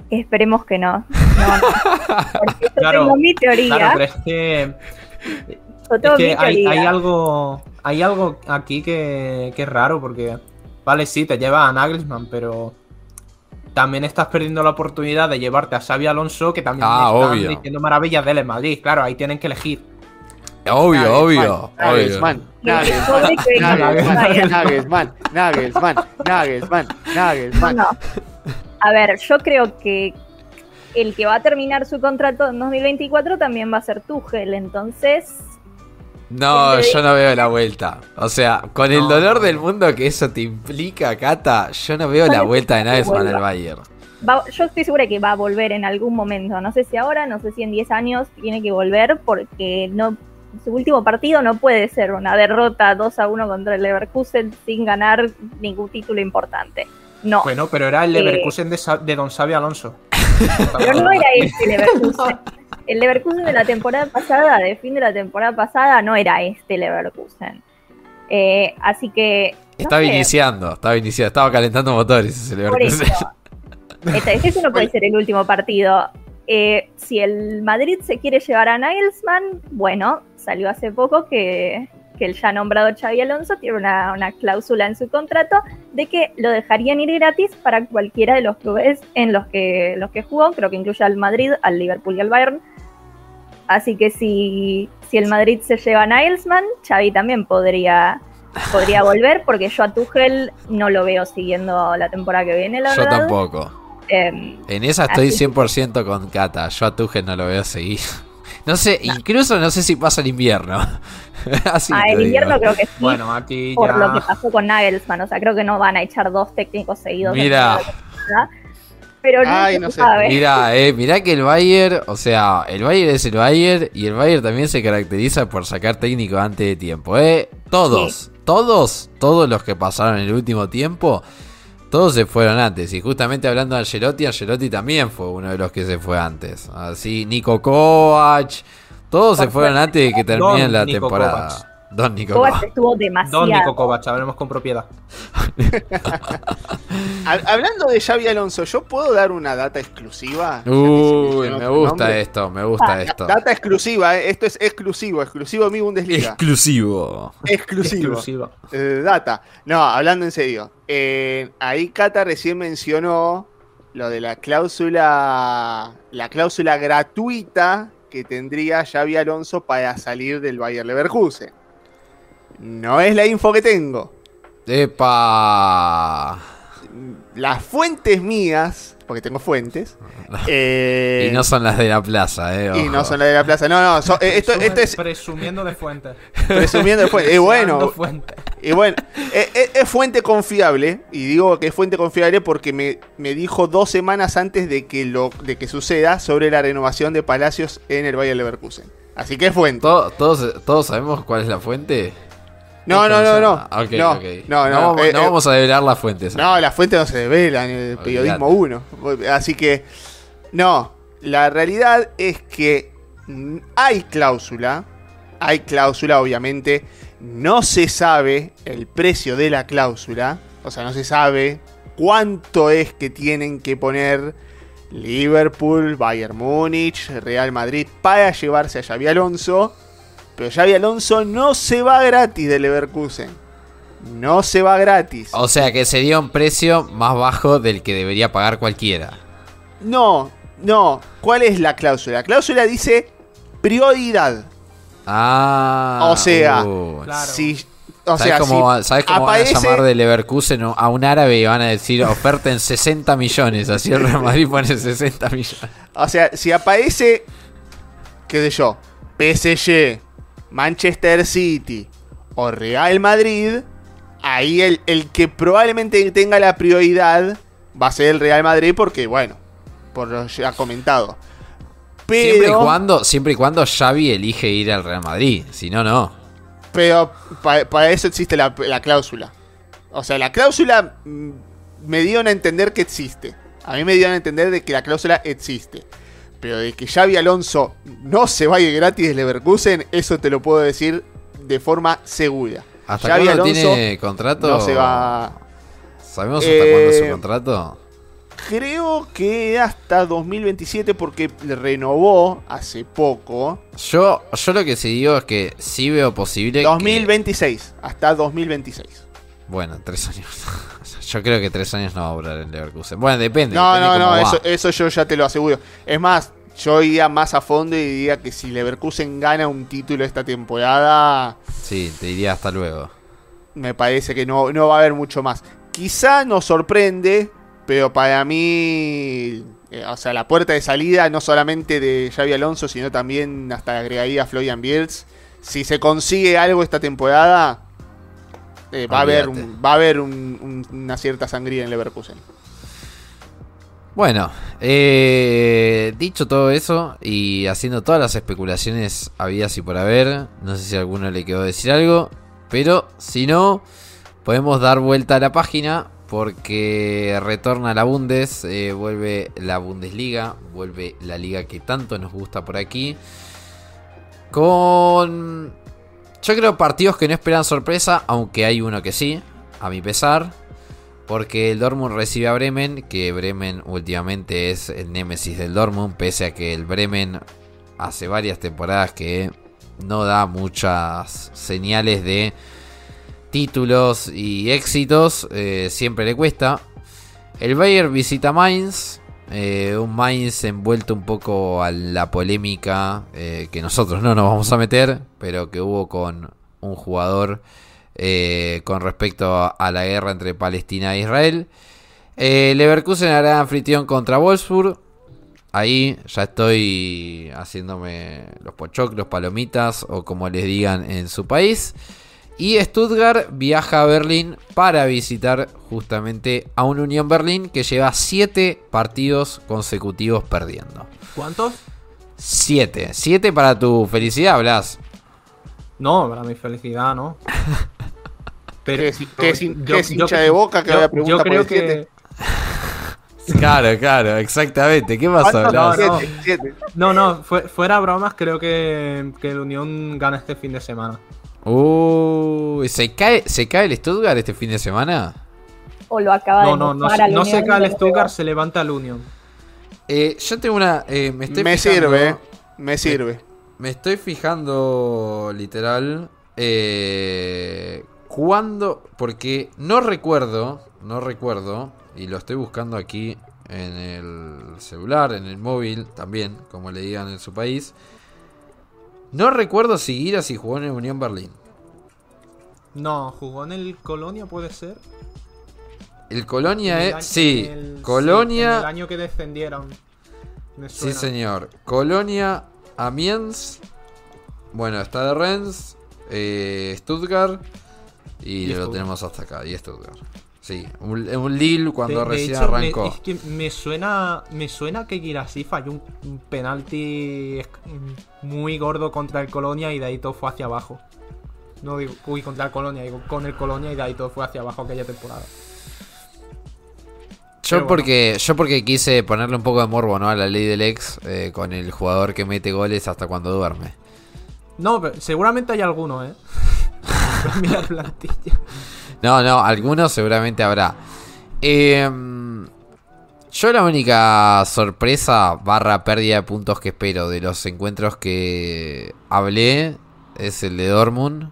Esperemos que no. No, no. [LAUGHS] Porque yo Claro, tengo mi teoría. Claro, pero es que, es que hay, teoría. hay algo hay algo aquí que, que es raro porque, vale, sí, te lleva a Nagelsmann, pero también estás perdiendo la oportunidad de llevarte a Xavi Alonso, que también Ah, están obvio. diciendo maravillas de él en Madrid. Claro, ahí tienen que elegir. Obvio, obvio, Nagelsmann, obvio. Nagelsmann, Nagelsmann. Nagelsmann, Nagelsmann, Nagelsmann, Nagelsmann. No. A ver, yo creo que el que va a terminar su contrato en 2024 también va a ser Tuchel, entonces No, yo no veo la vuelta. O sea, con el No, dolor del mundo que eso te implica, Cata, yo no veo la vuelta de Nagelsmann al. Bayern. va- yo estoy segura que va a volver en algún momento. No sé si ahora, no sé si en 10 años tiene que volver porque no su último partido no puede ser una derrota 2 a 1 contra el Leverkusen sin ganar ningún título importante. No, Bueno, pero era el Eh. Leverkusen de, Sa- de Don Xavi Alonso. [LAUGHS] pero no era este Leverkusen. El Leverkusen de la temporada pasada, de fin de la temporada pasada, no era este Leverkusen. Eh, así que. no Estaba sé, iniciando, estaba iniciando, estaba calentando motores ese Por eso. Leverkusen. Este, ese no puede [LAUGHS] ser el último partido. Eh, si el Madrid se quiere llevar a Nagelsmann, bueno, salió hace poco que, que el ya nombrado Xavi Alonso tiene una, una cláusula en su contrato de que lo dejarían ir gratis para cualquiera de los clubes en los que, los que jugó, creo que incluye al Madrid, al Liverpool y al Bayern. Así que si, si el Madrid se lleva a Nagelsmann, Xavi también podría, podría [LAUGHS] volver, porque yo a Tuchel no lo veo siguiendo la temporada que viene, la Yo verdad. tampoco. Em, En esa estoy Así- 100% con Cata. Yo a Tuchel no lo veo seguir. [LAUGHS] No sé, incluso no sé si pasa el invierno. [LAUGHS] Así ah, el digo. invierno creo que sí, Bueno, aquí por lo que pasó con Nagelsmann. O sea, creo que no van a echar dos técnicos seguidos. en Mira. Pero no, Ay, se no sé. Mirá, eh, mirá que el Bayern, o sea, el Bayern es el Bayern y el Bayern también se caracteriza por sacar técnico antes de tiempo, eh. Todos, todos, todos los que pasaron en el último tiempo, todos se fueron antes. Y justamente hablando de Angelotti, Angelotti también fue uno de los que se fue antes. Así, Nico Kovac, todos se fueron antes de que termine la temporada. Don Nico Kovac estuvo Don demasiado. Nico Kovac, hablemos con propiedad. [LAUGHS] Hab- Hablando de Xavi Alonso, ¿yo puedo dar una data exclusiva? Uy, me gusta nombre. esto, me gusta Ah, esto. Data exclusiva, eh, esto es exclusivo, exclusivo de mi Bundesliga. Exclusivo. exclusivo. Eh, data. No, hablando en serio. eh, ahí Cata recién mencionó lo de la cláusula. La cláusula gratuita que tendría Xavi Alonso para salir del Bayer Leverkusen. No es la info que tengo. Epa. Las fuentes mías, porque tengo fuentes. [LAUGHS] Eh, y no son las de la plaza, eh. y no son las de la plaza. No, no, son- eh, esto, esto es Presumiendo de fuentes. presumiendo de fuentes. Y Deseando bueno, y bueno eh, eh, es fuente confiable. Y digo que es fuente confiable porque me, me dijo dos semanas antes de que, lo, de que suceda sobre la renovación de Palacios en el Bayer Leverkusen. Así que es fuente. To- ¿Todos, ¿Todos sabemos cuál es la fuente? No, no, no, no. No, ok. no, no, vamos, eh, no eh, vamos a develar las fuentes. No, las fuentes no se develan, el periodismo 1. Así que, no, la realidad es que hay cláusula, hay cláusula obviamente, no se sabe el precio de la cláusula, o sea, no se sabe cuánto es que tienen que poner Liverpool, Bayern Múnich, Real Madrid para llevarse a Xavi Alonso, pero Xavi Alonso no se va gratis de Leverkusen. No se va gratis. O sea que se dio un precio más bajo del que debería pagar cualquiera. No, no. ¿Cuál es la cláusula? La cláusula dice prioridad. Ah. O sea, uh. Claro. Si, o ¿Sabes sea, cómo, si ¿sabes cómo aparece- van a llamar de Leverkusen a un árabe y van a decir oferta en 60 millones? Así el Real Madrid pone 60 millones. O sea, si aparece, qué sé yo, PSG, Manchester City o Real Madrid, ahí el, el que probablemente tenga la prioridad va a ser el Real Madrid porque, bueno, por lo ya comentado. Pero, Siempre y cuando, siempre y cuando Xavi elige ir al Real Madrid. Si no, no. pero pa- para eso existe la, la cláusula. O sea, la cláusula mm, me dieron a entender que existe. A mí me dieron a entender de que la cláusula existe. Pero de que Xavi Alonso no se vaya gratis de Leverkusen, eso te lo puedo decir de forma segura. ¿Hasta Xavi cuándo Alonso tiene contrato? no se va... ¿Sabemos hasta cuándo es su Eh, contrato? Creo que hasta 2027 porque renovó hace poco. Yo, yo lo que sí digo es que sí veo posible. que- 2026. Hasta 2026. Bueno, tres años. [LAUGHS] yo creo que tres años no va a durar en Leverkusen. Bueno, depende. No, depende no, no, eso, eso yo ya te lo aseguro. Es más, yo iría más a fondo y diría que si Leverkusen gana un título esta temporada, Sí, te diría hasta luego. me parece que no, no va a haber mucho más. Quizá nos sorprende, pero para mí, eh, o sea, la puerta de salida no solamente de Xavi Alonso, sino también hasta agregaría a Florian Wirtz. Si se consigue algo esta temporada, eh, va, a haber un- va a haber un- un- una cierta sangría en Leverkusen. Bueno, eh, dicho todo eso y haciendo todas las especulaciones habidas y por haber, no sé si a alguno le quedó decir algo, pero si no, podemos dar vuelta a la página porque retorna la Bundes, eh, vuelve la Bundesliga, vuelve la liga que tanto nos gusta por aquí, con, yo creo, partidos que no esperan sorpresa, aunque hay uno que sí, a mi pesar. Porque el Dortmund recibe a Bremen, que Bremen últimamente es el némesis del Dortmund, pese a que el Bremen hace varias temporadas que no da muchas señales de títulos y éxitos, eh, siempre le cuesta. El Bayern visita Mainz, eh, un Mainz envuelto un poco a la polémica eh, que nosotros no nos vamos a meter, pero que hubo con un jugador eh, con respecto a, la guerra entre Palestina e Israel. Leverkusen hará anfitrión contra Wolfsburg. Ahí ya estoy haciéndome los pochoclos, palomitas o como les digan en su país. Y Stuttgart viaja a Berlín para visitar justamente a un Unión Berlín que lleva 7 partidos consecutivos perdiendo. ¿Cuántos? 7. 7 para tu felicidad, Blas. No, para mi felicidad, ¿no? [LAUGHS] ¿Qué es- qué es hincha de Boca que yo- vaya a preguntar Yo por creo el que. siete? [LAUGHS] Claro, claro, exactamente. ¿Qué pasó, ¿Cuántos? Blas? no. Siete, siete. No, no, fue- fuera bromas, creo que, que el Unión gana este fin de semana. Uy, ¿se cae, ¿se cae el Stuttgart este fin de semana? O lo acaba No, de no, no, no se cae el Stuttgart, se levanta el Unión. Eh, yo tengo una. eh, me estoy Me fijando- sirve, me sirve. Me estoy fijando literal. Eh, ¿Cuándo? Porque no recuerdo. No recuerdo. Y lo estoy buscando aquí en el celular, en el móvil también, como le digan en su país. No recuerdo si Gira si jugó en el Unión Berlín. No, jugó en el Colonia, puede ser. El Colonia es. año- Sí, el- Colonia. el año que descendieron. Me Sí, señor. Colonia, Amiens. Bueno, está de Rennes. eh, Stuttgart. Y, Y lo Stuttgart. tenemos hasta acá. Y Stuttgart. Sí, un, un Lille cuando De- de recién hecho, me- arrancó. es que me suena, me suena que Girassi falló un, un penalti muy gordo contra el Colonia y de ahí todo fue hacia abajo. No digo, uy, contra el Colonia, digo con el Colonia y de ahí todo fue hacia abajo aquella temporada. Yo bueno. porque, yo porque quise ponerle un poco de morbo ¿no? a la ley del ex eh, con el jugador que mete goles hasta cuando duerme. No, pero seguramente hay alguno, ¿eh? [LAUGHS] [LAUGHS] Mira la plantilla. No, no, algunos seguramente habrá. Em, yo la única sorpresa barra pérdida de puntos que espero de los encuentros que hablé es el de Dortmund.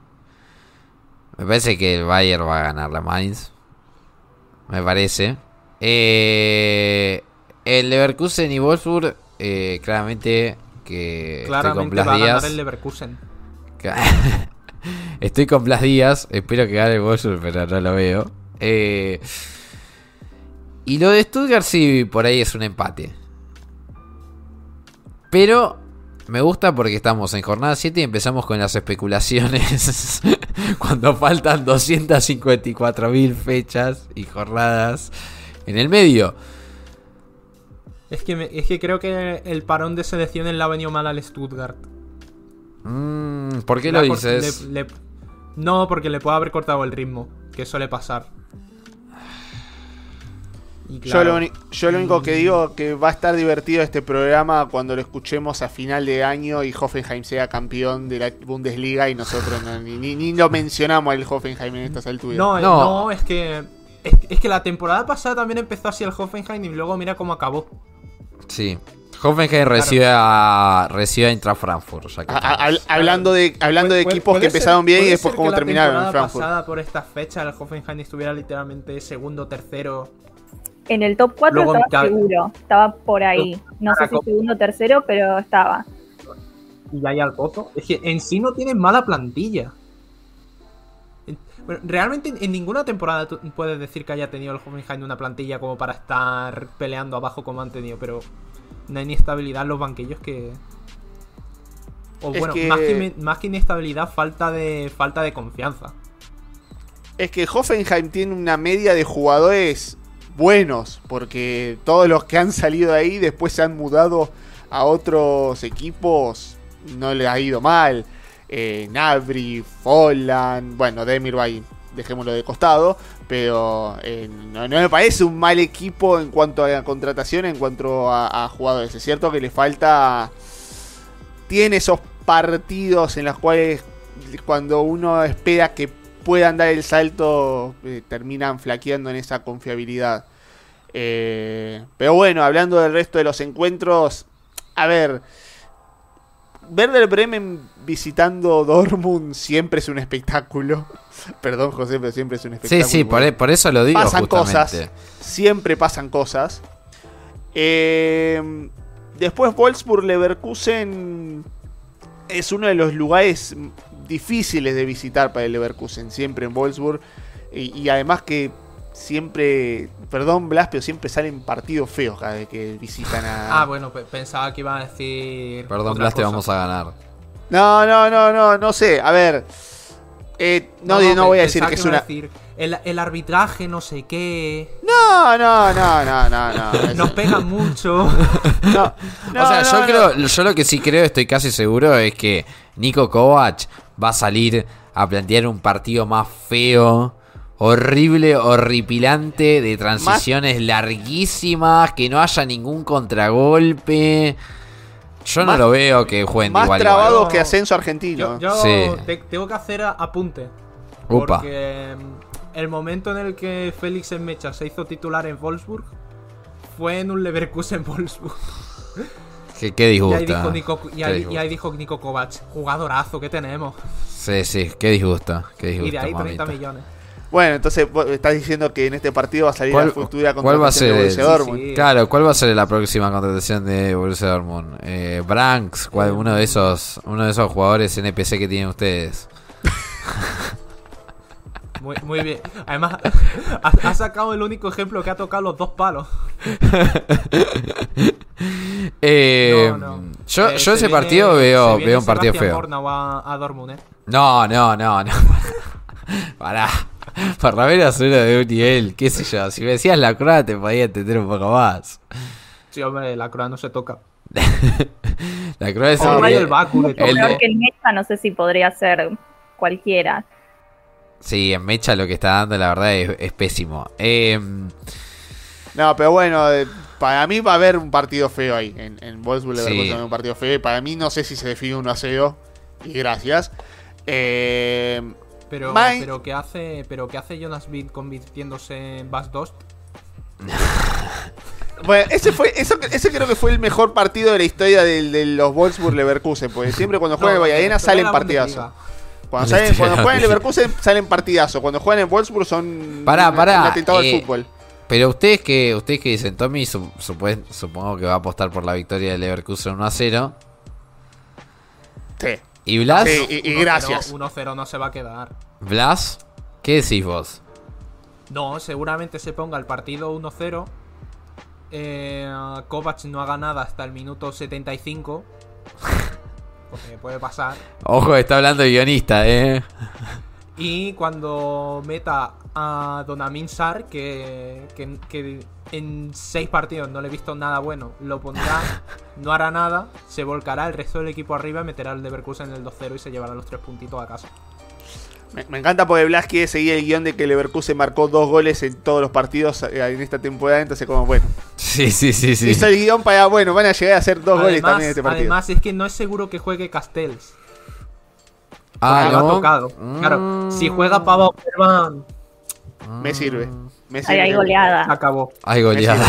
Me parece que el Bayern va a ganar la Mainz. Me parece. Eh, el Leverkusen y Wolfsburg, eh, claramente que estoy con Claramente Blas va a ganar Díaz. el Leverkusen. [LAUGHS] [LAUGHS] Estoy con Blas Díaz. Espero que gane el Wolfsburg, pero no lo veo. Eh, y lo de Stuttgart sí, por ahí es un empate. Pero me gusta porque estamos en jornada 7 y empezamos con las especulaciones. [LAUGHS] cuando faltan 254.000 fechas y jornadas en el medio. Es que, es que creo que el parón de selecciones le ha venido mal al Stuttgart. Mm, ¿Por qué Le lo dices? le- le- no, porque le puede haber cortado el ritmo, que suele pasar. Y Yo, lo, uni- yo lo único que digo que va a estar divertido este programa cuando lo escuchemos a final de año y Hoffenheim sea campeón de la Bundesliga y nosotros no- ni, ni- ni lo mencionamos el Hoffenheim en estas alturas. no, eh, No. no, es que es, es que la temporada pasada también empezó así el Hoffenheim y luego mira cómo acabó. Sí. Hoffenheim recibe a, recibe a Eintracht Frankfurt. que A- a- hablando de, hablando de equipos que ser- empezaron bien y después cómo terminaron en Frankfurt. pasada por esta fecha el Hoffenheim estuviera literalmente segundo, tercero. En el top 4 Luego estaba ya- seguro, estaba por ahí. No sé si segundo o tercero, pero estaba. y ya hay al pozo. Es que en sí no tienen mala plantilla. Bueno, realmente en, en ninguna temporada tú puedes decir que haya tenido el Hoffenheim una plantilla como para estar peleando abajo como han tenido, pero no hay ni estabilidad en los banquillos que. O Es bueno, que- Más, que, más que inestabilidad, falta de falta de confianza. Es que Hoffenheim tiene una media de jugadores buenos, porque todos los que han salido de ahí después se han mudado a otros equipos, no le ha ido mal. Eh, Nabri, Folland, bueno, Demirbay, dejémoslo de costado, pero eh, no, me parece un mal equipo en cuanto a la contratación, en cuanto a, a jugadores. Es cierto que le falta... Tiene esos partidos en los cuales cuando uno espera que puedan dar el salto, eh, terminan flaqueando en esa confiabilidad. Eh, pero bueno, hablando del resto de los encuentros, a ver, Werder Bremen visitando [LAUGHS] Dortmund siempre es un espectáculo. [LAUGHS] Perdón, José, pero siempre es un Sí, espectáculo. sí, por, e- por eso lo digo pasan justamente. cosas. Siempre pasan cosas. Eh, después Wolfsburg-Leverkusen es uno de los lugares difíciles de visitar para el Leverkusen, siempre en Wolfsburg. Y, y además que siempre, perdón Blas, pero siempre salen partidos feos cada vez que visitan a... Ah, bueno, pe- pensaba que iba a decir. Perdón, Blas, te vamos a ganar. No, no, no, no, no sé. A ver. eh, no, no, pe- voy a decir que es una... decir, el, el arbitraje, no sé qué. No, no, no, no, no, no. [LAUGHS] Nos pegan mucho. No, [LAUGHS] no, o sea, no, yo no. creo, yo lo que sí creo, estoy casi seguro, es que Nico Kovac va a salir a plantear un partido más feo, horrible, horripilante, de transiciones larguísimas, que no haya ningún contragolpe. Yo no Más- lo veo que jueguen Más igual. trabado igual. No. que ascenso argentino. Yo, yo Sí. te- tengo que hacer apunte. Upa. Porque mm, el momento en el que Félix en Mecha se hizo titular en Wolfsburg fue en un Leverkusen Wolfsburg. ¿Qué, qué Y ahí, disgusta? dijo Nico, y Qué ahí- disgusta. y ahí dijo Nico Kovac, jugadorazo que tenemos. Sí, sí, qué disgusta, y de ahí 30 mamita. millones. Bueno, entonces vos estás diciendo que en este partido va a salir ¿Cuál- la futura contratación de el- Borussia Dortmund. sí. Claro, ¿cuál va a ser la próxima contratación de Borussia Dortmund? Eh, Branks, ¿cuál- uno de esos, uno de esos jugadores NPC que tienen ustedes. [LAUGHS] Muy, muy bien. Además, ha, ha sacado el único ejemplo que ha tocado los dos palos. [LAUGHS] Eh, No, no. Yo, Eh, yo se ese viene- partido veo, veo un partido Sebastián feo. A, a Dortmund, ¿eh? No, no, no, no. Pará. Parravera es uno de un nivel, qué sé yo. Si me decías la croa te podía entender un poco más. Sí, hombre, la croa no se toca. [LAUGHS] La croa es O un Rayo nivel- el Baku el de- que el Mecha, no sé si podría ser cualquiera. Sí, en Mecha lo que está dando la verdad es, es pésimo. Eh, No, pero bueno, eh, para mí va a haber un partido feo ahí. En, en Wolfsburg Sí. Leverkusen va a haber un partido feo. Y para mí no sé si se define 1 a 0. Y gracias. Eh, Pero, Mai- pero ¿qué hace, pero ¿qué hace Jonas Beat convirtiéndose en Bas Dost? [LAUGHS] bueno, ese fue, eso, ese creo que fue el mejor partido de la historia del- de, los Wolfsburg Leverkusen. Porque siempre cuando juegan en Valladena salen partidazos. Cuando, salen, historia cuando de juegan en Leverkusen salen partidazos. Cuando juegan en Wolfsburg son Pará, pará, un atentado eh, al fútbol. pero ustedes que ustedes que dicen, Tommy su- supongo que va a apostar por la victoria de Leverkusen 1 a 0. Sí. ¿Y Blas? Sí, y, y 1-0, gracias. 1-0 no se va a quedar. ¿Blas? ¿Qué decís vos? No, seguramente se ponga el partido 1-0. Eh, Kovac no haga nada hasta el minuto 75. [LAUGHS] Porque puede pasar. Ojo, está hablando de guionista, eh. Y cuando meta a Donamin Sar, que, que, que en seis partidos no le he visto nada bueno, lo pondrá, [LAUGHS] no hará nada, se volcará el resto del equipo arriba, meterá al Leverkusen en el 2-0 y se llevará los tres puntitos a casa. Me, me encanta porque Blas quiere seguir el guion de que Leverkusen marcó dos goles en todos los partidos eh, en esta temporada. Entonces, como bueno, Sí, sí, sí, sí. hizo el guion para, bueno, van a llegar a hacer dos goles también en este partido. además, es que no es seguro que juegue Castells. Ah, ¿no? ha tocado. Claro, si juega Pavo Perban, Me sirve. Me Ahí sirve. hay se goleada. acabó. Hay goleada.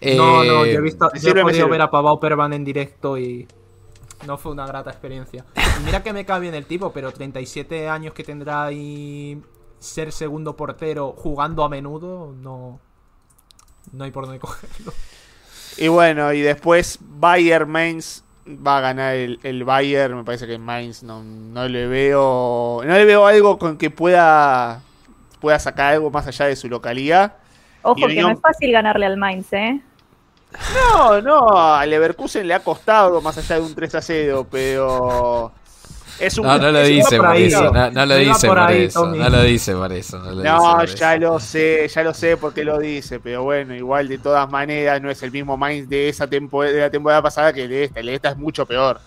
Eh, [LAUGHS] No, no, yo he visto, me yo he sirve, podido ver a Pavao Perban en directo y no fue una grata experiencia. Y mira que me cae bien el tipo, pero 37 años que tendrá y ser segundo portero jugando a menudo, no, no hay por dónde [LAUGHS] cogerlo. Y bueno, y después Bayern Mainz va a ganar el, el Bayern. Me parece que Mainz no, no le veo. No le veo algo con que pueda. Pueda sacar algo más allá de su localidad. Ojo que Unión- no es fácil ganarle al Mainz, ¿eh? No, no, a Leverkusen le ha costado más allá de un 3 a 0, pero. Es un, No, no lo dice por por eso. no. Lo dice por por ahí, eso. No lo dice por eso. No, lo dice No, por ya eso. lo sé, ya lo sé porque lo dice, pero bueno, igual de todas maneras no es el mismo Mainz de esa tempo de la temporada pasada que el de esta. El de esta es mucho peor.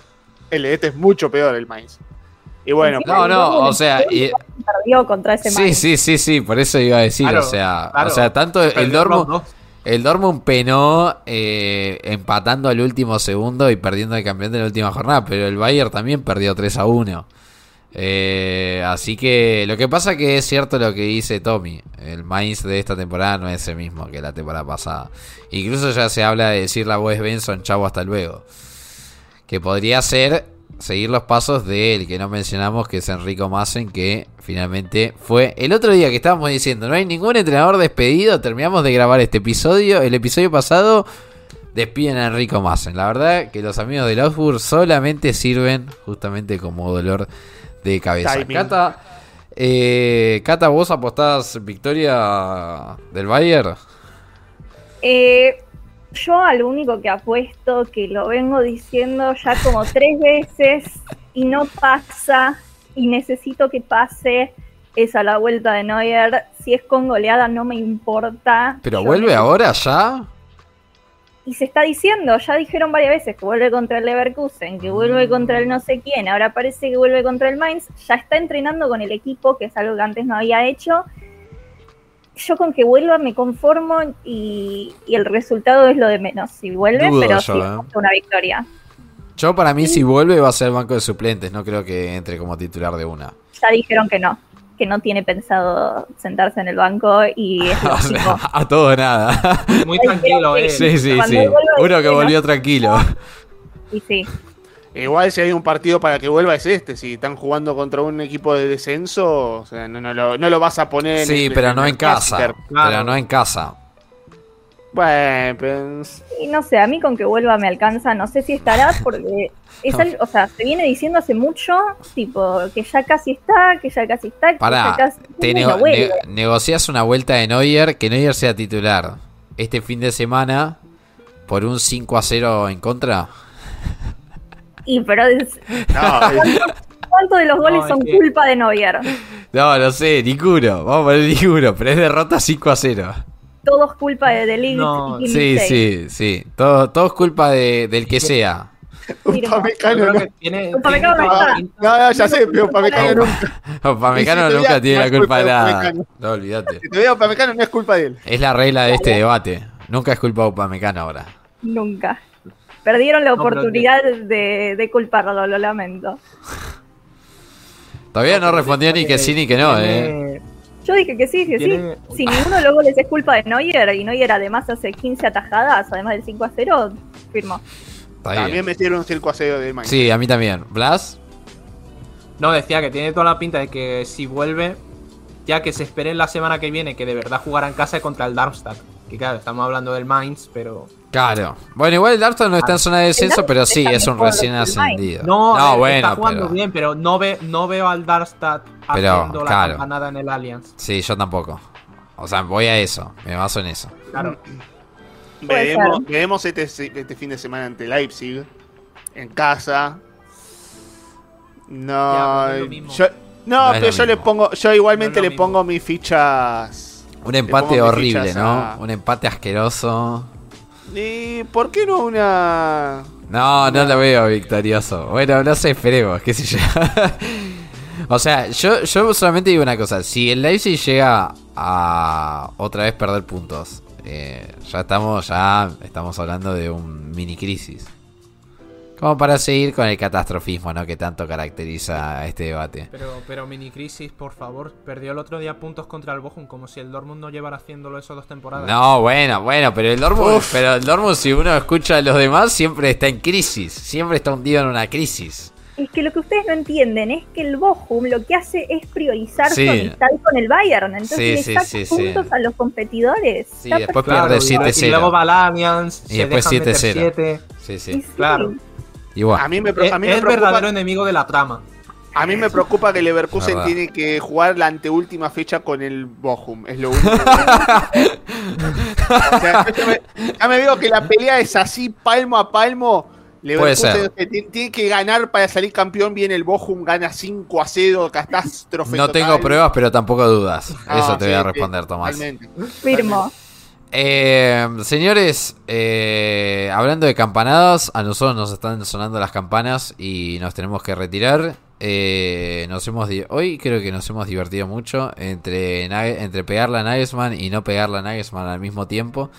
El de esta es mucho peor el Mainz. Y bueno, No, no, o sea, y- perdió contra ese sí, Mainz. sí, sí, sí, por eso iba a decir, Claro, o sea, claro. o sea, tanto el Dortmund. El Dortmund penó eh, empatando al último segundo y perdiendo el campeón de la última jornada, pero el Bayern también perdió 3 a 1. Eh, así que lo que pasa que es cierto lo que dice Tommy, el Mainz de esta temporada no es el mismo que la temporada pasada. Incluso ya se habla de decir la voz Benson, chavo hasta luego. Que podría ser seguir los pasos del que no mencionamos, que es Enrico Massen, que finalmente fue el otro día que estábamos diciendo, no hay ningún entrenador despedido, terminamos de grabar este episodio, el episodio pasado despiden a Enrico Massen. La verdad que los amigos del Augsburg solamente sirven justamente como dolor de cabeza. Cata, eh, Cata, ¿vos apostás victoria del Bayern? Eh, yo al único que apuesto, que lo vengo diciendo ya como tres veces y no pasa y necesito que pase, es a la vuelta de Neuer. Si es con goleada no me importa. ¿Pero Yo vuelve ahora ya? Y se está diciendo, ya dijeron varias veces que vuelve contra el Leverkusen, que vuelve contra el no sé quién, ahora parece que vuelve contra el Mainz, ya está entrenando con el equipo, que es algo que antes no había hecho. Yo con que vuelva me conformo y, y el resultado es lo de menos. Si vuelve, Dudo pero yo, sí, ¿eh? una victoria. Yo para mí si vuelve va a ser banco de suplentes, no creo que entre como titular de una. Ya dijeron que no, que no tiene pensado sentarse en el banco y [LAUGHS] es O lógico. sea, a todo nada. Muy tranquilo, eh. Sí, sí, Cuando sí. Uno que volvió tranquilo. Y sí, igual si hay un partido para que vuelva es este. Si están jugando contra un equipo de descenso, o sea, no, no lo, no lo vas a poner Sí, el- pero no en casa. Claro. Pero no en casa. Bueno, pero... Y no sé, a mí con que vuelva me alcanza, no sé si estará porque es [LAUGHS] algo- o sea, se viene diciendo hace mucho, tipo, que ya casi está, que ya casi está, que Pará, ya casi te y no nego- vuelve. ne- negociás una vuelta de Neuer, que Neuer sea titular este fin de semana por un 5 a 0 en contra. Y pero es- No, eh, ¿cuántos de los goles es son que- culpa de Neuer? No, no sé, ninguno. Vamos a poner ninguno, pero es derrota 5 a 0. Todos culpa de League No, y Sí, sí, sí. Todo, todo es culpa de- del que sea. Upamecano no. tiene, Upamecano tiene no pinta- No, no, ya sé, pero Upamecano nunca. [LAUGHS] Upamecano si nunca tiene no la es culpa de nada. No, olvídate. Si te veo Upamecano no es culpa de él. Es la regla de este debate. Nunca es culpa de Upamecano ahora. Nunca. Perdieron la No, oportunidad de, de culparlo, lo lamento. Todavía no respondió ni que sí ni que no, eh. Yo dije que sí, que sí. Si ninguno de los goles es culpa de Neuer y Neuer además hace 15 atajadas, además del 5 a 0, firmo. Está También metieron un circo a cero de Mainz. Sí, a mí también. ¿Blas? No, decía que tiene toda la pinta de que si vuelve, ya que se espere la semana que viene que de verdad jugará en casa contra el Darmstadt. Que claro, estamos hablando del Mainz, pero. Claro. Bueno, igual el Darmstadt no está en zona de descenso, pero sí, es un recién ascendido. No, eh, bueno, está jugando pero. bien, pero no, ve, no veo al Darmstadt Pero, haciendo la claro. campanada en el Allianz. Sí, yo tampoco. O sea, voy a eso. Me baso en eso. Claro. Veremos, este, este fin de semana ante Leipzig. En casa. No, Ya, yo, no, pero yo le pongo, yo igualmente le pongo mis fichas. Un empate horrible, fichas ¿no? a- Un empate asqueroso. ¿Y por qué no una.? No, no lo veo victorioso. Bueno, no sé, esperemos, qué sé yo. [LAUGHS] o sea, yo, yo solamente digo una cosa. Si el Leipzig llega a otra vez perder puntos, eh, ya estamos, ya estamos hablando de un mini crisis. Como para seguir con el catastrofismo, ¿no? Que tanto caracteriza este debate. Pero, pero mini crisis, por favor. Perdió el otro día puntos contra el Bochum, como si el Dortmund no llevara haciéndolo eso dos temporadas. No, bueno, bueno, pero el Dortmund, pero el Dortmund, si uno escucha a los demás, siempre está en crisis. Siempre está hundido en una crisis. Es que lo que ustedes no entienden es que el Bochum lo que hace es priorizar Sí. su amistad con el Bayern. Entonces Sí, le sí, saca sí, sí. puntos a los competidores. Sí, después perfecto. pierde y- 7-0. Y luego va al Allianz, Y se después dejan meter 7-0. siete. Sí, Y sí. Claro. Igual. A mí me, Es, a mí es me el preocupa, verdadero enemigo de la trama. a mí me preocupa que Leverkusen Verdad. tiene que jugar la anteúltima fecha con el Bochum. Es lo único. o sea, ya me, ya me veo que la pelea es así, palmo a palmo. Leverkusen tiene que ganar para salir campeón. Viene el Bochum, gana 5 a 0, catástrofe. No total. tengo pruebas, pero tampoco dudas. No, Eso te sí, voy a sí, responder, Tomás. totalmente. Firmo. Eh, señores, eh, hablando de campanadas, a nosotros nos están sonando las campanas y nos tenemos que retirar. Eh, nos hemos hoy creo que nos hemos divertido mucho entre, entre pegarle a Nagelsmann y no pegarle a Nagelsmann al mismo tiempo.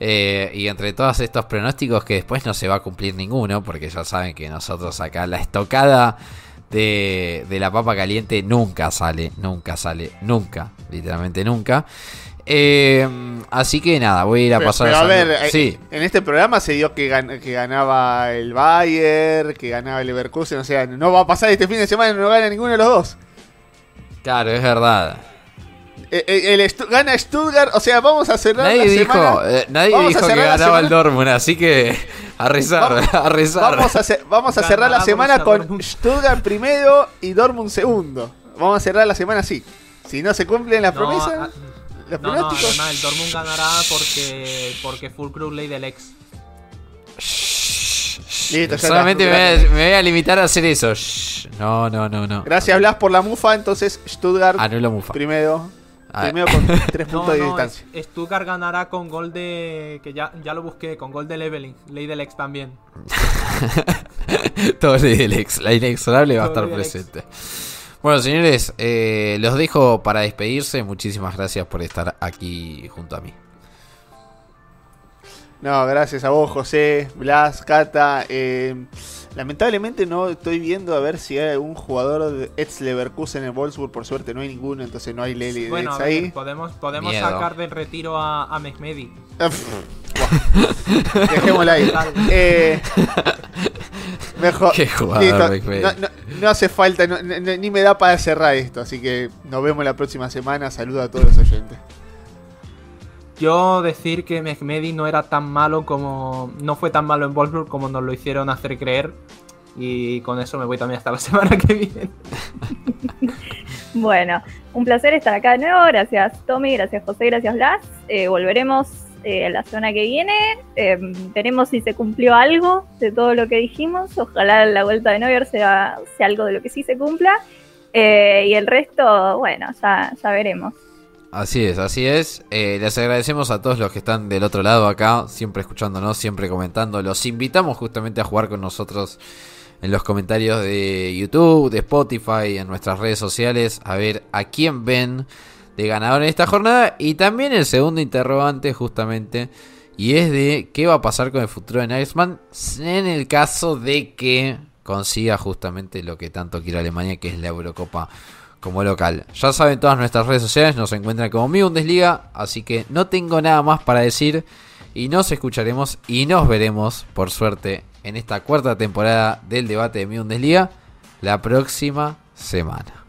Y entre todos estos pronósticos que después no se va a cumplir ninguno, porque ya saben que nosotros acá la estocada de, de la papa caliente nunca sale, nunca sale, nunca, literalmente nunca. Eh, así que nada, voy a ir a Pero, pasar pero a ver, eh, sí, en este programa se dio que, gan- que ganaba el Bayern, que ganaba el Leverkusen. O sea, no va a pasar este fin de semana, no gana ninguno de los dos. claro, es verdad. Eh, eh, El, gana Stuttgart, o sea, vamos a cerrar Nadie la dijo, semana. eh, nadie Vamos dijo que ganaba el Dortmund, así que a rezar, Vamos- a rezar. Vamos a, ce- vamos a cerrar la semana con. Stuttgart primero y Dortmund segundo. Vamos a cerrar la semana así. Si no se cumplen las No, promesas, a- los no, no, pronósticos. además el Dortmund ganará porque, porque Fulcrum ley del ex. Listo, ya Solamente me voy, a, me voy a limitar a hacer eso. Shh. No, no, no, no. Gracias, Blas, por la mufa. Entonces, Stuttgart Anulo Mufa. primero. Ah. Primero con [LAUGHS] tres No, puntos de no, distancia. Stuttgart ganará con gol de. que ya, ya lo busqué, con gol de Leveling, ley del ex también. [LAUGHS] Todo el ex, la inexorable va a estar ex. Bueno, señores, eh, los dejo para despedirse. Muchísimas gracias por estar aquí junto a mí. No, gracias a vos, José, Blas, Cata. eh, lamentablemente no estoy viendo a ver si hay algún jugador de ex Leverkusen en Wolfsburg. Por suerte no hay ninguno, entonces no hay Leli de Bueno, ex a ver, ahí. podemos, podemos Miedo. sacar del retiro a, a Mehmedi. Ah. Dejémosla ahí. [LAUGHS] Eh, [LAUGHS] [LAUGHS] mejor. Qué jugador, no, no- no hace falta, no- no- ni me da para cerrar esto. Así que nos vemos la próxima semana. Saludo a todos los oyentes. Yo decir que Mehmedi no era tan malo como. No fue tan malo en Wolfsburg como nos lo hicieron hacer creer. Y con eso me voy también hasta la [LAUGHS] semana que viene. Bueno, un placer estar acá de nuevo. Gracias Tommy, gracias José, gracias Blas. Eh, volveremos eh, la semana que viene. Eh, veremos si se cumplió algo de todo lo que dijimos. Ojalá la vuelta de Neuer sea, sea algo de lo que sí se cumpla. Eh, y el resto, bueno, ya, ya veremos. Así es, así es. Eh, les agradecemos a todos los que están del otro lado acá, siempre escuchándonos, siempre comentando. Los invitamos justamente a jugar con nosotros en los comentarios de YouTube, de Spotify, en nuestras redes sociales, a ver a quién ven de ganador en esta jornada. Y también el segundo interrogante, justamente, y es de qué va a pasar con el futuro de Nagelsmann en el caso de que consiga justamente lo que tanto quiere Alemania, que es la Eurocopa como local. Ya saben, todas nuestras redes sociales nos encuentran como Mi Bundesliga, así que no tengo nada más para decir y nos escucharemos y nos veremos, por suerte, en esta cuarta temporada del debate de Mi Bundesliga la próxima semana.